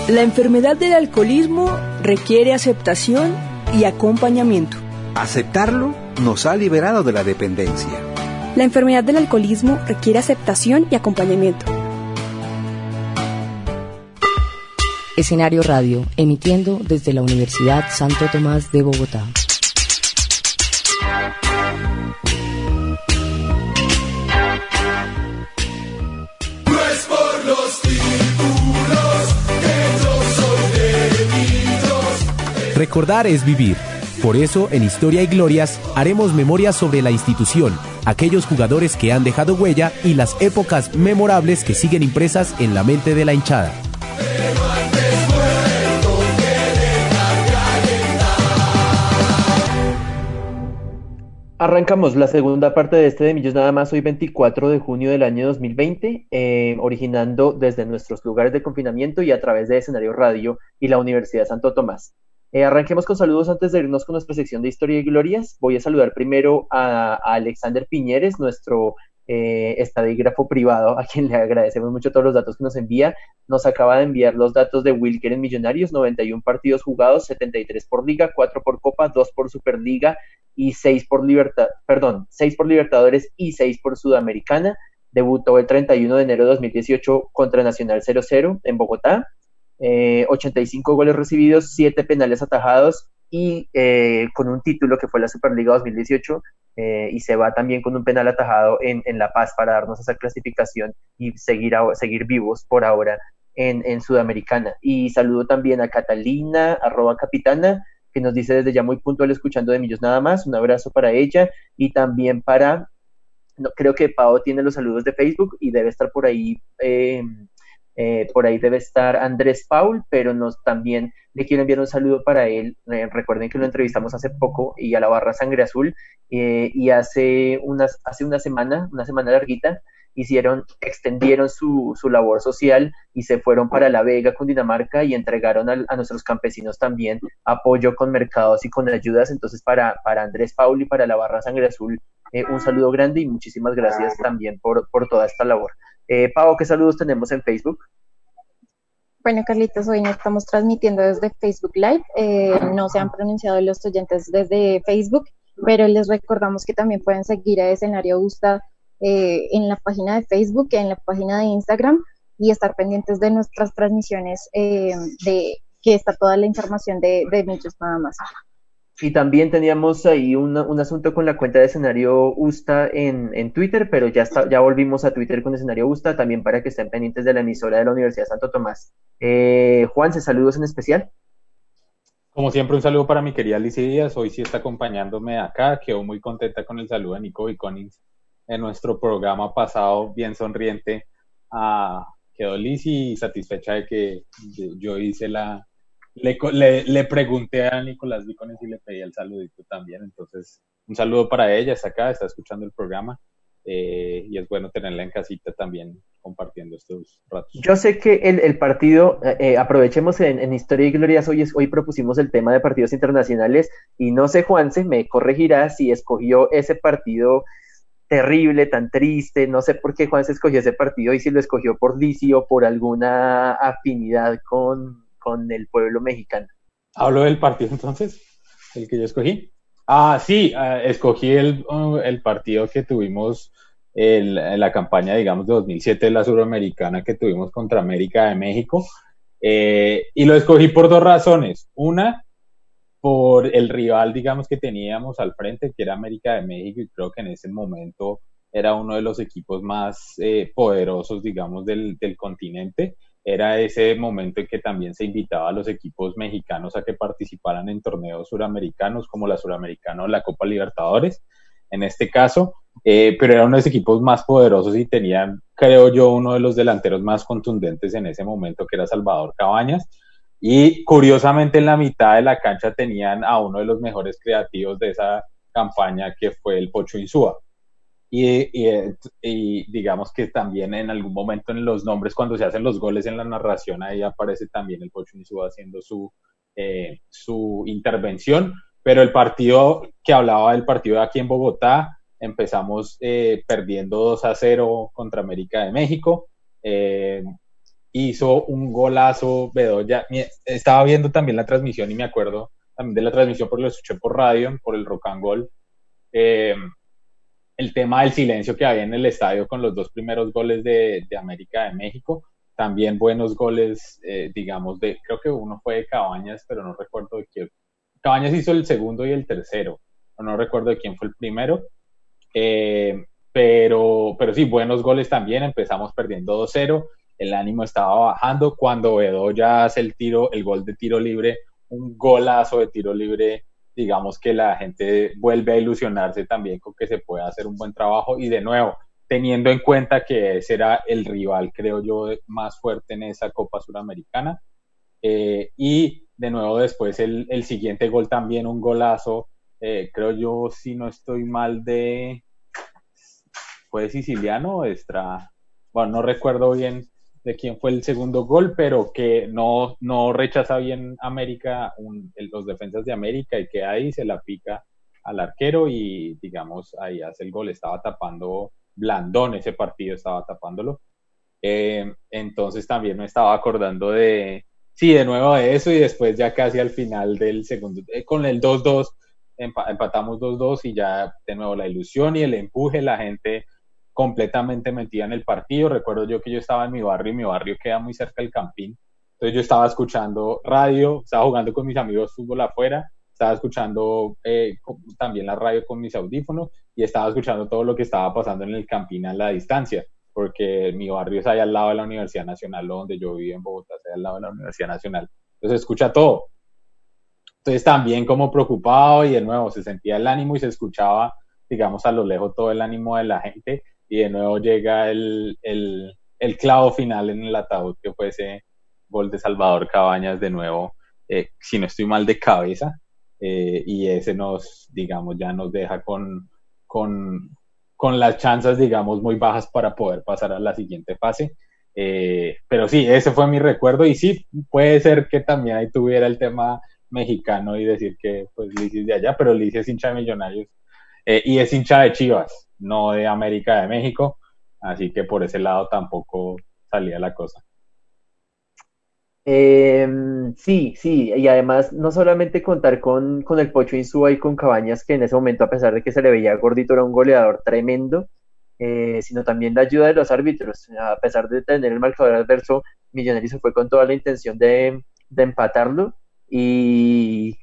Speaker 10: La enfermedad del alcoholismo requiere aceptación y acompañamiento.
Speaker 11: Aceptarlo nos ha liberado de la dependencia.
Speaker 12: La enfermedad del alcoholismo requiere aceptación y acompañamiento.
Speaker 13: Escenario Radio, emitiendo desde la Universidad Santo Tomás de Bogotá.
Speaker 1: Recordar es vivir. Por eso, en Historia y Glorias, haremos memoria sobre la institución, aquellos jugadores que han dejado huella y las épocas memorables que siguen impresas en la mente de la hinchada.
Speaker 2: Arrancamos la segunda parte de este de Millos nada más hoy 24 de junio del año 2020, eh, originando desde nuestros lugares de confinamiento y a través de Escenario Radio y la Universidad Santo Tomás. Eh, arranquemos con saludos antes de irnos con nuestra sección de historia y glorias. Voy a saludar primero a, Alexander Piñeres, nuestro eh, estadígrafo privado, a quien le agradecemos mucho todos los datos que nos envía. Nos acaba de enviar los datos de Wilker en Millonarios, 91 partidos jugados, 73 por Liga, 4 por Copa, 2 por Superliga y 6 por Libertad, perdón, 6 por Libertadores y 6 por Sudamericana. Debutó el 31 de enero de 2018 contra Nacional 0-0 en Bogotá. 85 eh, goles recibidos, 7 penales atajados, y eh, con un título que fue la Superliga 2018 eh, y se va también con un penal atajado en, La Paz para darnos esa clasificación y seguir, seguir vivos por ahora en, en, Sudamericana. Y saludo también a Catalina, arroba capitana, que nos dice desde ya muy puntual escuchando de Millos nada más, un abrazo para ella y también para, no, creo que Pau tiene los saludos de Facebook y debe estar por ahí. Eh, eh, por ahí debe estar Andrés Paul, pero nos también le quiero enviar un saludo para él. Eh, recuerden que lo entrevistamos hace poco y a la barra Sangre Azul eh, y hace, unas, hace una semana, una semana larguita, hicieron, extendieron su, su, labor social y se fueron para La Vega, Cundinamarca, y entregaron a, nuestros campesinos también apoyo con mercados y con ayudas. Entonces, para, para Andrés Paul y para la Barra Sangre Azul, un saludo grande y muchísimas gracias también por, por toda esta labor. Eh, Pau, ¿qué saludos tenemos en Facebook?
Speaker 3: Bueno, Carlitos, hoy nos estamos transmitiendo desde Facebook Live. Eh, no se han pronunciado los oyentes desde Facebook, pero les recordamos que también pueden seguir a Escenario Gusta eh, en la página de Facebook, en la página de Instagram y estar pendientes de nuestras transmisiones eh, de que está toda la información de, de muchos nada más.
Speaker 2: Y también teníamos ahí un, asunto con la cuenta de escenario USTA en, en Twitter, pero ya, está, ya volvimos a Twitter con escenario USTA, también para que estén pendientes de la emisora de la Universidad Santo Tomás. Eh, Juan, ¿se saludos en especial?
Speaker 4: Como siempre, un saludo para mi querida Lizy Díaz. Hoy sí está acompañándome acá. Quedo muy contenta con el saludo de Nico y Conings en nuestro programa pasado, bien sonriente. Ah, quedó Lizy satisfecha de que yo hice la, le, le, pregunté a Nicolás Vicones y le pedí el saludito también. Entonces, un saludo para ella, está acá, está escuchando el programa. Eh, y es bueno tenerla en casita también compartiendo estos ratos.
Speaker 2: Yo sé que el, partido, eh, eh, aprovechemos en, Historia y Glorias, hoy, hoy propusimos el tema de partidos internacionales y no sé, Juanse, me corregirá si escogió ese partido terrible, tan triste, no sé por qué Juanse escogió ese partido y si lo escogió por Licio o por alguna afinidad con, con el pueblo mexicano.
Speaker 4: ¿Hablo del partido entonces? ¿El que yo escogí? Ah, sí, ah, escogí el, uh, el, partido que tuvimos en la campaña, digamos, de 2007 de la Suramericana que tuvimos contra América de México. Eh, y lo escogí por dos razones. Una, por el rival, digamos, que teníamos al frente, que era América de México, y creo que en ese momento era uno de los equipos más eh, poderosos, digamos, del, del continente era ese momento en que también se invitaba a los equipos mexicanos a que participaran en torneos suramericanos como la Suramericana o la Copa Libertadores, en este caso, eh, pero eran unos equipos más poderosos y tenían, creo yo, uno de los delanteros más contundentes en ese momento, que era Salvador Cabañas. Y curiosamente en la mitad de la cancha tenían a uno de los mejores creativos de esa campaña, que fue el Pocho Insúa. Y, digamos que también en algún momento en los nombres, cuando se hacen los goles en la narración, ahí aparece también el Pocho haciendo su, eh, su intervención. Pero el partido que hablaba del partido de aquí en Bogotá, empezamos eh, perdiendo 2 a 0 contra América de México. Eh, hizo un golazo Bedoya. Estaba viendo también la transmisión y me acuerdo también de la transmisión porque lo escuché por radio, por el Rock and Gold. El tema del silencio que había en el estadio con los dos primeros goles de, América de México. También buenos goles, eh, digamos, de, creo que uno fue de Cabañas, pero no recuerdo de quién. Cabañas hizo el segundo y el tercero, no recuerdo de quién fue el primero. Eh, pero, pero sí, buenos goles también. Empezamos perdiendo 2-0. El ánimo estaba bajando. Cuando Bedoya hace el tiro, el gol de tiro libre, un golazo de tiro libre digamos que la gente vuelve a ilusionarse también con que se puede hacer un buen trabajo y de nuevo, teniendo en cuenta que ese era el rival, creo yo, más fuerte en esa Copa Suramericana. Eh, y de nuevo después el, el, siguiente gol también, un golazo, eh, creo yo, si no estoy mal de... ¿Fue siciliano o extra? Bueno, no recuerdo bien de quién fue el segundo gol, pero que no, no rechaza bien América, los defensas de América y que ahí se la pica al arquero y digamos ahí hace el gol, estaba tapando Blandón ese partido, estaba tapándolo. Eh, entonces también me estaba acordando de, sí, de nuevo de eso y después ya casi al final del segundo, eh, con el 2-2, empatamos 2-2 y ya de nuevo la ilusión y el empuje, la gente completamente metida en el partido. Recuerdo yo que yo estaba en mi barrio y mi barrio queda muy cerca del campín. Entonces yo estaba escuchando radio, estaba jugando con mis amigos fútbol afuera, estaba escuchando eh, también la radio con mis audífonos y estaba escuchando todo lo que estaba pasando en el Campín a la distancia, porque mi barrio es ahí al lado de la Universidad Nacional, donde yo vivo en Bogotá, es ahí al lado de la Universidad Nacional. Entonces escucha todo. Entonces también como preocupado y de nuevo se sentía el ánimo y se escuchaba, digamos, a lo lejos todo el ánimo de la gente y de nuevo llega el, el, clavo final en el ataúd que fue ese gol de Salvador Cabañas de nuevo, eh, si no estoy mal de cabeza, eh, y ese nos, digamos, ya nos deja con, con, con, las chances, digamos, muy bajas para poder pasar a la siguiente fase. Eh, pero sí, ese fue mi recuerdo y sí, puede ser que también ahí tuviera el tema mexicano y decir que pues Liz de allá, pero Liz es hincha de Millonarios y es hincha de Chivas, no de América de México, así que por ese lado tampoco salía la cosa.
Speaker 2: Em, sí, sí, y además no solamente contar con, con el Pocho Insúa y con Cabañas, que en ese momento, a pesar de que se le veía gordito, era un goleador tremendo, eh, sino también la ayuda de los árbitros. A pesar de tener el marcador adverso, Millonarios se fue con toda la intención de, de empatarlo. Y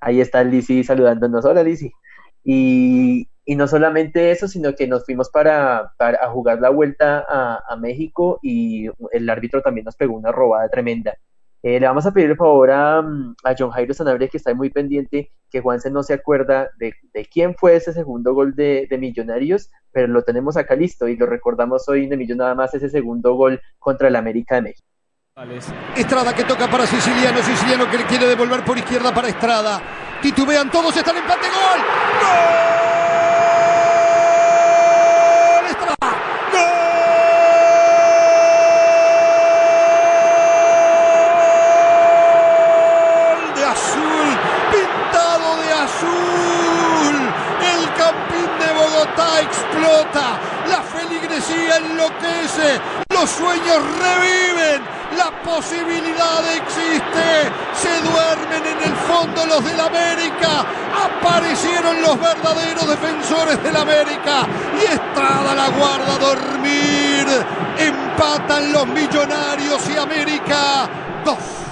Speaker 2: ahí está Lisi saludándonos. Hola, Lisi. Y, y no solamente eso, sino que nos fuimos para, para jugar la vuelta a, México y el árbitro también nos pegó una robada tremenda. Eh, le vamos a pedir el favor a, a, John Jairo Sanabria, que está muy pendiente, que Juanse no se acuerda de, de quién fue ese segundo gol de, de, Millonarios, pero lo tenemos acá listo y lo recordamos hoy de Millón nada más ese segundo gol contra el América de México.
Speaker 7: Estrada que toca para Siciliano, Siciliano que le quiere devolver por izquierda para Estrada. Titubean todos, están empate, gol. ¡Gol! Enloquece, los sueños reviven, la posibilidad existe, se duermen en el fondo los del América, aparecieron los verdaderos defensores del América y Estrada la guarda a dormir, empatan los millonarios y América dos.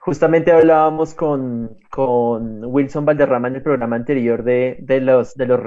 Speaker 2: Justamente hablábamos con, con, Wilson Valderrama en el programa anterior de, de, los, de los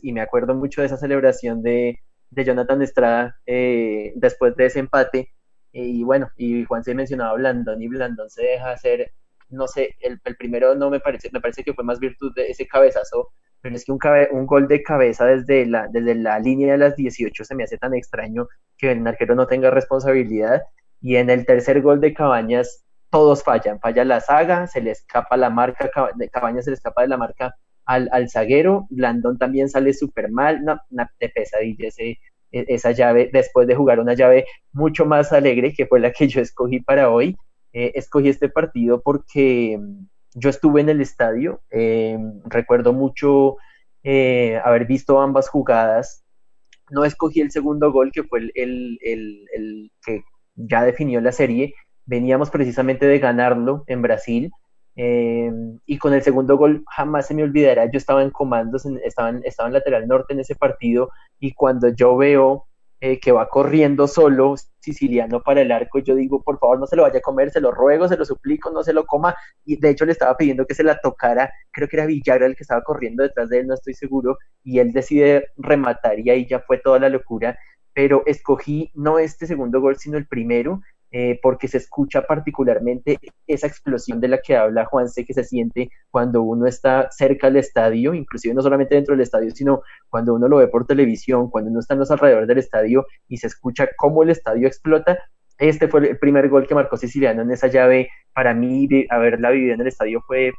Speaker 2: y me acuerdo mucho de esa celebración de, de Jonathan Estrada eh, después de ese empate. Y bueno, y Juan se mencionaba Blandón y Blandón se deja hacer, no sé, el, primero no me parece, me parece que fue más virtud de ese cabezazo, pero es que un, cabe, un gol de cabeza desde la, desde la línea de las 18 se me hace tan extraño que el arquero no tenga responsabilidad. Y en el tercer gol de Cabañas todos fallan, falla la saga, se le escapa la marca, Cabañas se le escapa de la marca al, zaguero, Blandón también sale súper mal, una, una de pesadilla ese, e, esa llave, después de jugar una llave mucho más alegre, que fue la que yo escogí para hoy, eh, escogí este partido porque mm, yo estuve en el estadio, eh, recuerdo mucho eh, haber visto ambas jugadas, no escogí el segundo gol, que fue el que ya definió la serie, veníamos precisamente de ganarlo en Brasil. Eh, y con el segundo gol jamás se me olvidará, yo estaba en comandos, en, estaba en lateral norte en ese partido y cuando yo veo eh, que va corriendo solo siciliano para el arco, yo digo, por favor no se lo vaya a comer, se lo ruego, se lo suplico, no se lo coma. Y de hecho le estaba pidiendo que se la tocara, creo que era Villagra el que estaba corriendo detrás de él, no estoy seguro, y él decide rematar y ahí ya fue toda la locura. Pero escogí no este segundo gol, sino el primero, eh, porque se escucha particularmente esa explosión de la que habla Juanse, que se siente cuando uno está cerca del estadio, inclusive no solamente dentro del estadio, sino cuando uno lo ve por televisión, cuando uno está en los alrededores del estadio y se escucha cómo el estadio explota. Este fue el primer gol que marcó Siciliano en esa llave. Para mí, haberla vivido en el estadio fue,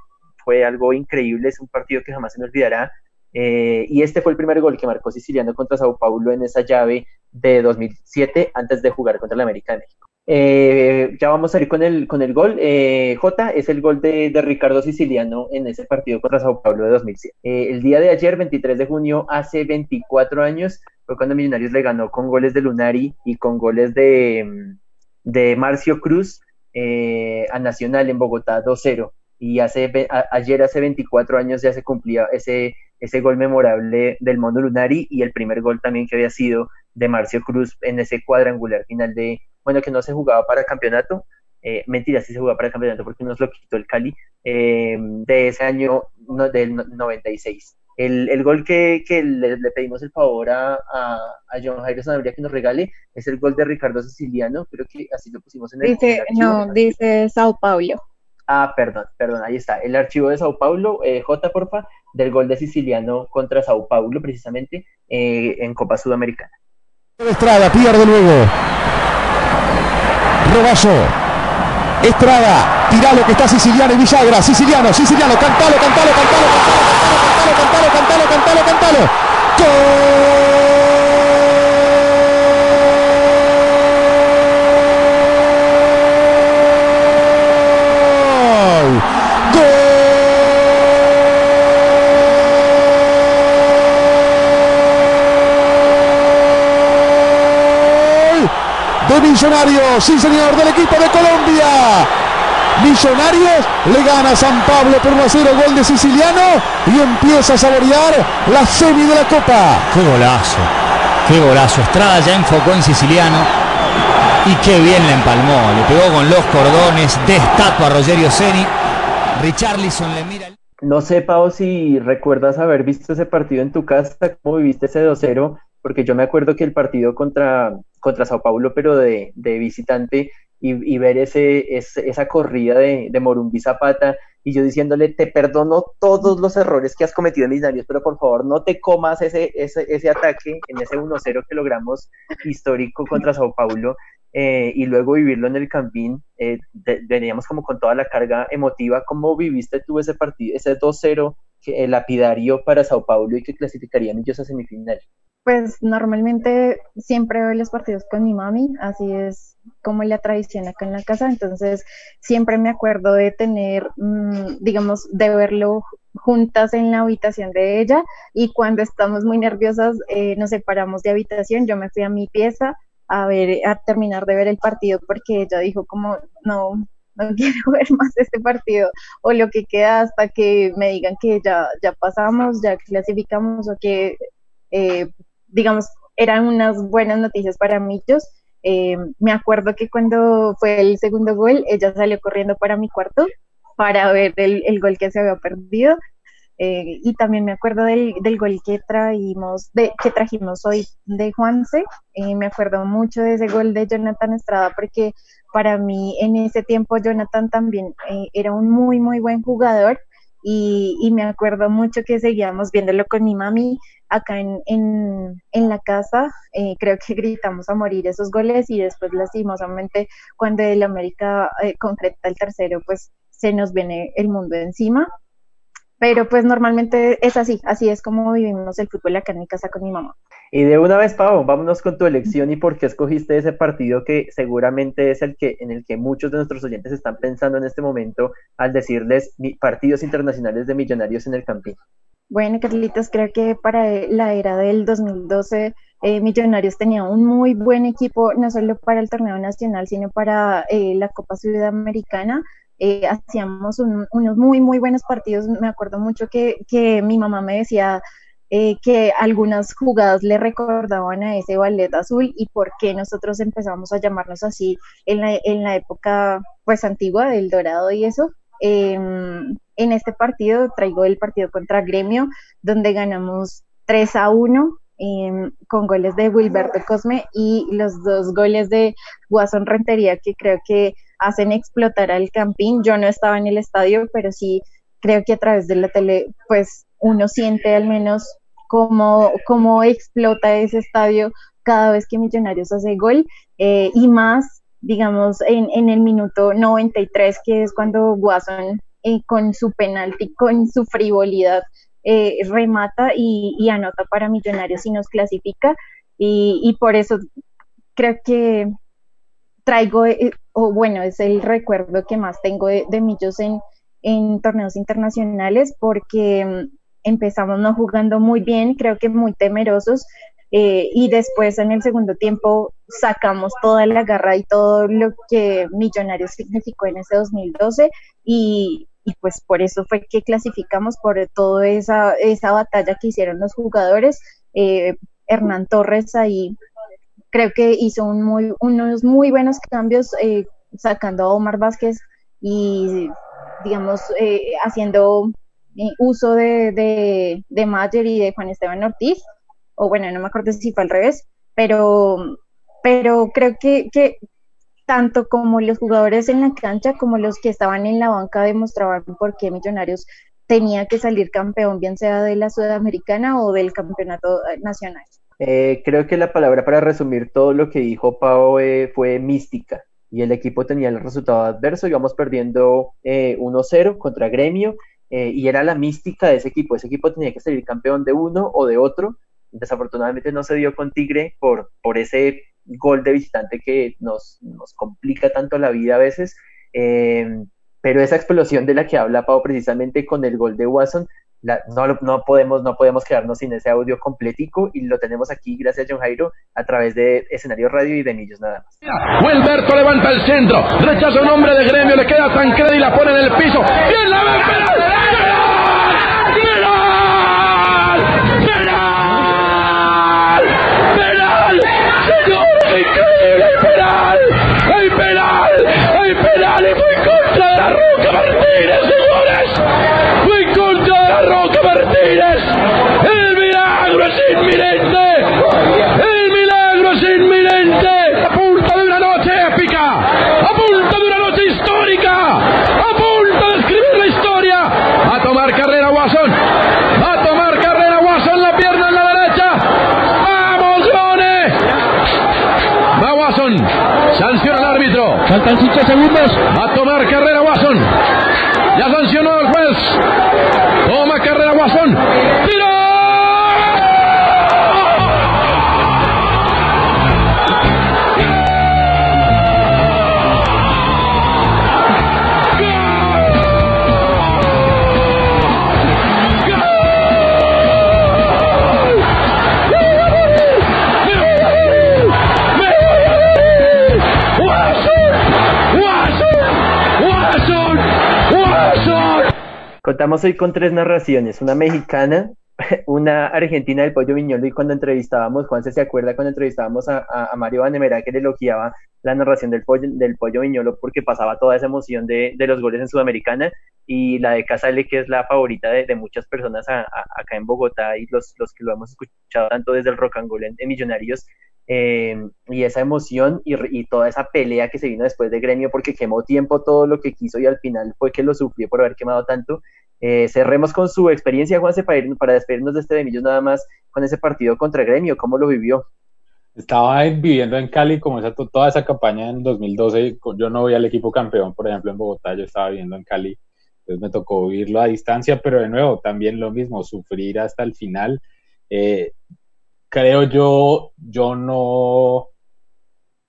Speaker 2: fue algo increíble, es un partido que jamás se me olvidará. Eh, y este fue el primer gol que marcó Siciliano contra Sao Paulo en esa llave de 2007 antes de jugar contra el América de México. Eh, ya vamos a ir con el, con el gol. Eh, J es el gol de, de, Ricardo Siciliano en ese partido contra Sao Paulo de 2007. Eh, el día de ayer, 23 de junio, hace 24 años, fue cuando Millonarios le ganó con goles de Lunari y con goles de, de Marcio Cruz eh, a Nacional en Bogotá 2-0. Y hace, ayer, hace 24 años, ya se cumplía ese, ese gol memorable del Mono Lunari y el primer gol también que había sido de Marcio Cruz en ese cuadrangular final de, bueno, que no se jugaba para campeonato, eh, mentira, sí se jugaba para el campeonato porque nos lo quitó el Cali, eh, de ese año del 96. El, el gol que, que le, pedimos el favor a, a, a John Jairo Sanabria que nos regale es el gol de Ricardo Siciliano, creo que así lo pusimos en el.
Speaker 3: Dice, no, dice Sao Paulo.
Speaker 2: Ah, perdón, perdón, ahí está. El archivo de Sao Paulo, eh, J, porfa, del gol de Siciliano contra Sao Paulo, precisamente, eh, en Copa Sudamericana.
Speaker 14: Estrada, pierde luego. Estrada, tira lo que está Siciliano y Villagra. Siciliano, Siciliano, cantalo, cantalo, cantalo, cantalo, cantalo, cantalo, cantalo, cantalo, cantalo. ¡Gol! Millonarios, sí señor, del equipo de Colombia. Millonarios le gana a San Pablo por 1 a 0, gol de Siciliano y empieza a saborear la semi de la Copa.
Speaker 15: Qué golazo, qué golazo. Estrada ya enfocó en Siciliano y qué bien le empalmó. Le pegó con los cordones, de estatua a Rogerio Ceni. Richarlison le mira.
Speaker 2: No sé, Pau, si recuerdas haber visto ese partido en tu casa, cómo viviste ese 2-0, porque yo me acuerdo que el partido contra, contra Sao Paulo, pero de, visitante, y, ver ese, esa corrida de, de Morumbi Zapata, y yo diciéndole, te perdono todos los errores que has cometido en Millonarios, pero por favor no te comas ese, ese, ese ataque en ese 1-0 que logramos histórico contra Sao Paulo, eh, y luego vivirlo en el Campín, eh, veníamos como con toda la carga emotiva. ¿Cómo viviste tú ese partido, ese 2-0 eh, lapidario para Sao Paulo y que clasificaría ellos a semifinal?
Speaker 3: Pues normalmente siempre veo los partidos con mi mami, así es como la tradición acá en la casa, entonces siempre me acuerdo de tener, mmm, digamos, de verlo juntas en la habitación de ella y cuando estamos muy nerviosas eh, nos separamos de habitación, yo me fui a mi pieza a ver, a terminar de ver el partido porque ella dijo como, no, no [laughs] quiero ver más este partido o lo que queda hasta que me digan que ya, ya pasamos, ya clasificamos o que eh, digamos, eran unas buenas noticias para Millos. Eh, me acuerdo que cuando fue el segundo gol, ella salió corriendo para mi cuarto para ver el, el gol que se había perdido. Eh, y también me acuerdo del, del gol que traímos, de, que trajimos hoy de Juanse. Eh, me acuerdo mucho de ese gol de Jonathan Estrada porque para mí en ese tiempo Jonathan también eh, era un muy, muy buen jugador y, y, me acuerdo mucho que seguíamos viéndolo con mi mami acá en, en, en la casa. Eh, creo que [laughs] gritamos a morir esos goles y después lastimosamente cuando el América eh, concreta el tercero, pues se nos viene el mundo encima. Pero pues normalmente es así, así es como vivimos el fútbol acá en mi casa con mi mamá.
Speaker 2: Y de una vez, Pau, vámonos con tu elección y por qué escogiste ese partido que seguramente es el que en el que muchos de nuestros oyentes están pensando en este momento al decirles partidos internacionales de millonarios en el Campín.
Speaker 3: Bueno, Carlitos, creo que para la era del 2012 eh, Millonarios tenía un muy buen equipo, no solo para el torneo nacional, sino para eh, la Copa Sudamericana. Eh, hacíamos un, unos muy, muy buenos partidos. Me acuerdo mucho que, que mi mamá me decía eh, que algunas jugadas le recordaban a ese ballet azul y por qué nosotros empezamos a llamarnos así en la, en la época pues antigua del dorado y eso. Em, en este partido traigo el partido contra Gremio, donde ganamos 3 a 1 eh, con goles de Wilberto Cosme y los dos goles de Guasón Rentería que creo que hacen explotar al Campín. Yo no estaba en el estadio, pero sí creo que a través de la tele, pues uno siente al menos cómo, cómo explota ese estadio cada vez que Millonarios hace gol eh, y más, digamos, en, en, el minuto 93, que es cuando Guasón eh, con su penalti, con su frivolidad, eh, remata y, y, anota para Millonarios y nos clasifica. Y, y por eso creo que traigo, eh, o bueno, es el recuerdo que más tengo de, de Millos en, en torneos internacionales porque mm, empezamos no jugando muy bien, creo que muy temerosos, eh, y después en el segundo tiempo sacamos toda la garra y todo lo que Millonarios significó en ese 2012 y, pues por eso fue que clasificamos por toda esa, esa batalla que hicieron los jugadores. Eh, Hernán Torres ahí creo que hizo unos muy buenos cambios, eh, sacando a Omar Vázquez y, digamos, haciendo uso de, de, de Mayer y de Juan Esteban Ortiz, o bueno, no me acuerdo si fue al revés, pero, pero creo que, tanto como los jugadores en la cancha como los que estaban en la banca demostraban por qué Millonarios tenía que salir campeón, bien sea de la Sudamericana o del campeonato nacional.
Speaker 2: Eh, creo que la palabra para resumir todo lo que dijo Pau eh, fue mística. Y el equipo tenía el resultado adverso, íbamos perdiendo eh, 1-0 contra Gremio, eh, y era la mística de ese equipo. Ese equipo tenía que salir campeón de uno o de otro. Desafortunadamente no se dio con Tigre por, por ese gol de visitante que nos, nos complica tanto la vida a veces. pero esa explosión de la que habla Pau precisamente con el gol de Watson no, no, podemos, no podemos quedarnos sin ese audio completico y lo tenemos aquí gracias a John Jairo a través de escenario radio y de Millos nada más.
Speaker 16: Wilberto levanta el centro, rechaza un hombre de gremio, le queda Tancredi y la pone en el piso. ¡Bien la ve, penal! ¡Penal! ¡Penal! ¡Penal! ¡Señores, increíble! ¡Hay penal! ¡Hay penal! ¡Hay penal! ¡Y fue contra de la Roca Martínez, señores! Roca Martínez. El milagro es inminente. El milagro es inminente. A punto de una noche épica. A punto de una noche histórica. A punto de escribir la historia. A tomar carrera Watson. A tomar carrera Watson. La pierna en la derecha. ¡Vamos, Gone! Va Watson. Sanciona el árbitro.
Speaker 14: Faltan 5 segundos.
Speaker 16: A tomar carrera Watson. Ya sancionó el juez. Toma carrera Guasón. ¡Tiro!
Speaker 2: Contamos hoy con tres narraciones, una mexicana, [laughs] una argentina del Pollo Viñolo y cuando entrevistábamos, Juan se acuerda cuando entrevistábamos a, Mario Vanemera que le elogiaba la narración del Pollo, del pollo Viñolo porque pasaba toda esa emoción de, de los goles en Sudamericana y la de Casale que es la favorita de, muchas personas acá en Bogotá y los, que lo hemos escuchado tanto desde el rock and roll en, Millonarios eh, y esa emoción y, y, toda esa pelea que se vino después de Gremio porque quemó tiempo todo lo que quiso y al final fue que lo sufrió por haber quemado tanto eh, cerremos con su experiencia, Juanse, para, para despedirnos de este de Millos nada más con ese partido contra Gremio. ¿Cómo lo vivió?
Speaker 4: Estaba viviendo en Cali como esa, toda esa campaña en 2012. Yo no voy al equipo campeón, por ejemplo, en Bogotá. Yo estaba viviendo en Cali. Entonces me tocó vivirlo a distancia, pero de nuevo, también lo mismo, sufrir hasta el final. Eh, creo yo, yo no,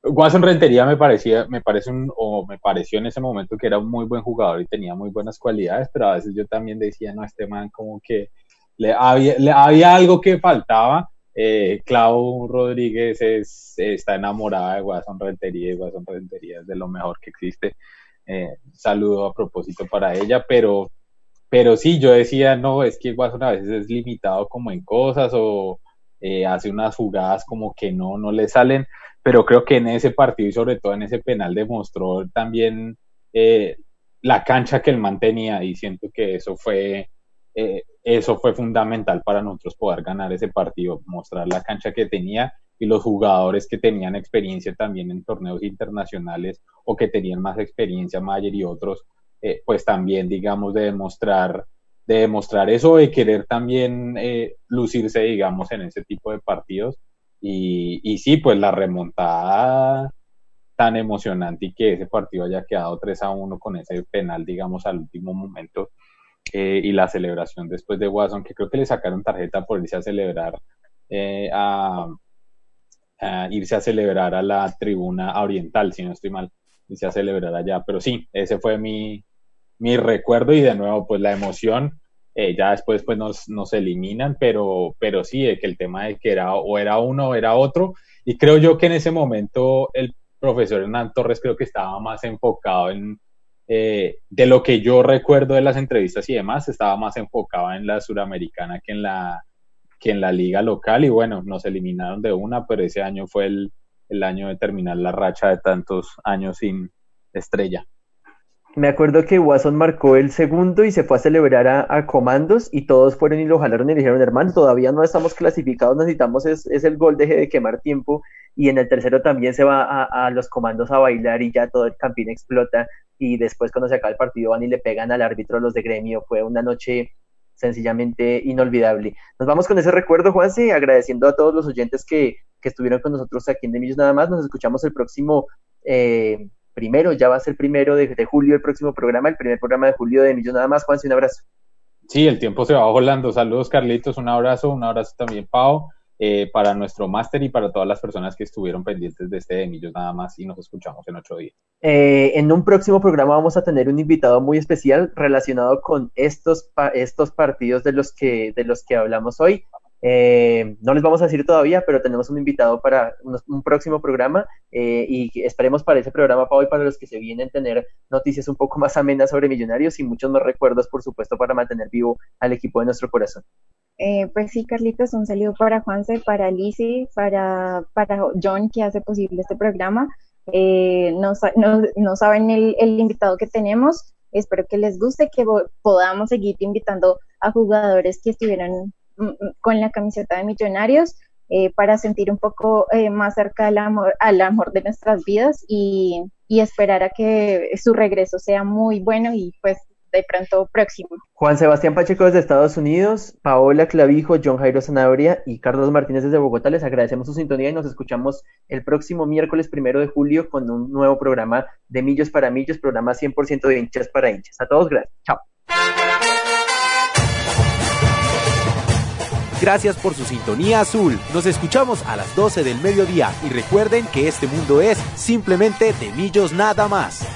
Speaker 4: Watson Rentería me parecía, me parece un, o me pareció en ese momento que era un muy buen jugador y tenía muy buenas cualidades, pero a veces yo también decía, no, este man como que le había, le, había algo que faltaba. Eh, Clau Rodríguez es, está enamorada de Watson Rentería y Watson Rentería es de lo mejor que existe. Eh, saludo a propósito para ella, pero, pero sí, yo decía, no, es que Watson a veces es limitado como en cosas o eh, hace unas jugadas como que no, no le salen pero creo que en ese partido y sobre todo en ese penal demostró también eh, la cancha que él mantenía y siento que eso fue eh, eso fue fundamental para nosotros poder ganar ese partido, mostrar la cancha que tenía y los jugadores que tenían experiencia también en torneos internacionales o que tenían más experiencia, Mayer y otros, eh, pues también digamos de demostrar de demostrar eso, de querer también lucirse, digamos, en ese tipo de partidos y, sí, pues la remontada tan emocionante y que ese partido haya quedado 3 a 1 con ese penal, digamos, al último momento eh, y la celebración después de Watson, que creo que le sacaron tarjeta por irse a celebrar, eh, a, irse a celebrar a la tribuna oriental, si no estoy mal, irse a celebrar allá. Pero sí, ese fue mi, mi recuerdo y de nuevo, pues la emoción eh, ya después pues nos, nos eliminan, pero, pero sí, de que el tema de que era o era uno o era otro, y creo yo que en ese momento el profesor Hernán Torres creo que estaba más enfocado en, eh, de lo que yo recuerdo de las entrevistas y demás, estaba más enfocado en la suramericana que en la, que en la liga local, y bueno, nos eliminaron de una, pero ese año fue el, el año de terminar la racha de tantos años sin, estrella.
Speaker 2: Me acuerdo que Watson marcó el segundo y se fue a celebrar a, comandos y todos fueron y lo jalaron y dijeron, hermano, todavía no estamos clasificados, necesitamos es, el gol, deje de quemar tiempo. Y en el tercero también se va a, a, los comandos a bailar y ya todo el campín explota. Y después cuando se acaba el partido van y le pegan al árbitro los de gremio. Fue una noche sencillamente inolvidable. Nos vamos con ese recuerdo, Juanse, agradeciendo a todos los oyentes que, que estuvieron con nosotros aquí en De Millos Nada más. Nos escuchamos el próximo eh, primero, ya va a ser primero de, julio el próximo programa, el primer programa de julio de Millos Nada más. Juanse, un abrazo.
Speaker 4: Sí, el tiempo se va volando. Saludos, Carlitos, un abrazo, un abrazo también, Pau. Eh, para nuestro máster y para todas las personas que estuvieron pendientes de este de Millos nada más y nos escuchamos en ocho días.
Speaker 2: Eh, en un próximo programa vamos a tener un invitado muy especial relacionado con estos, estos partidos de los, que, de los que hablamos hoy. Eh, no les vamos a decir todavía, pero tenemos un invitado para un, próximo programa y esperemos para ese programa para hoy, para los que se vienen, tener noticias un poco más amenas sobre Millonarios y muchos más recuerdos, por supuesto, para mantener vivo al equipo de nuestro corazón.
Speaker 3: Eh, pues sí, Carlitos, un saludo para Juanse, para Lizzie, para, para John, que hace posible este programa. Eh, no, no, saben el, invitado que tenemos. Espero que les guste, que podamos seguir invitando a jugadores que estuvieran mm, con la camiseta de Millonarios eh, para sentir un poco más cerca del amor, al amor de nuestras vidas y, y esperar a que su regreso sea muy bueno y pues de pronto próximo.
Speaker 2: Juan Sebastián Pacheco desde Estados Unidos, Paola Clavijo, John Jairo Zanabria y Carlos Martínez desde Bogotá. Les agradecemos su sintonía y nos escuchamos el próximo miércoles primero de julio con un nuevo programa de Millos para Millos, programa 100% de hinchas para hinchas. A todos, gracias. Chao.
Speaker 1: Gracias por su sintonía azul. Nos escuchamos a las 12 del mediodía y recuerden que este mundo es simplemente de millos nada más.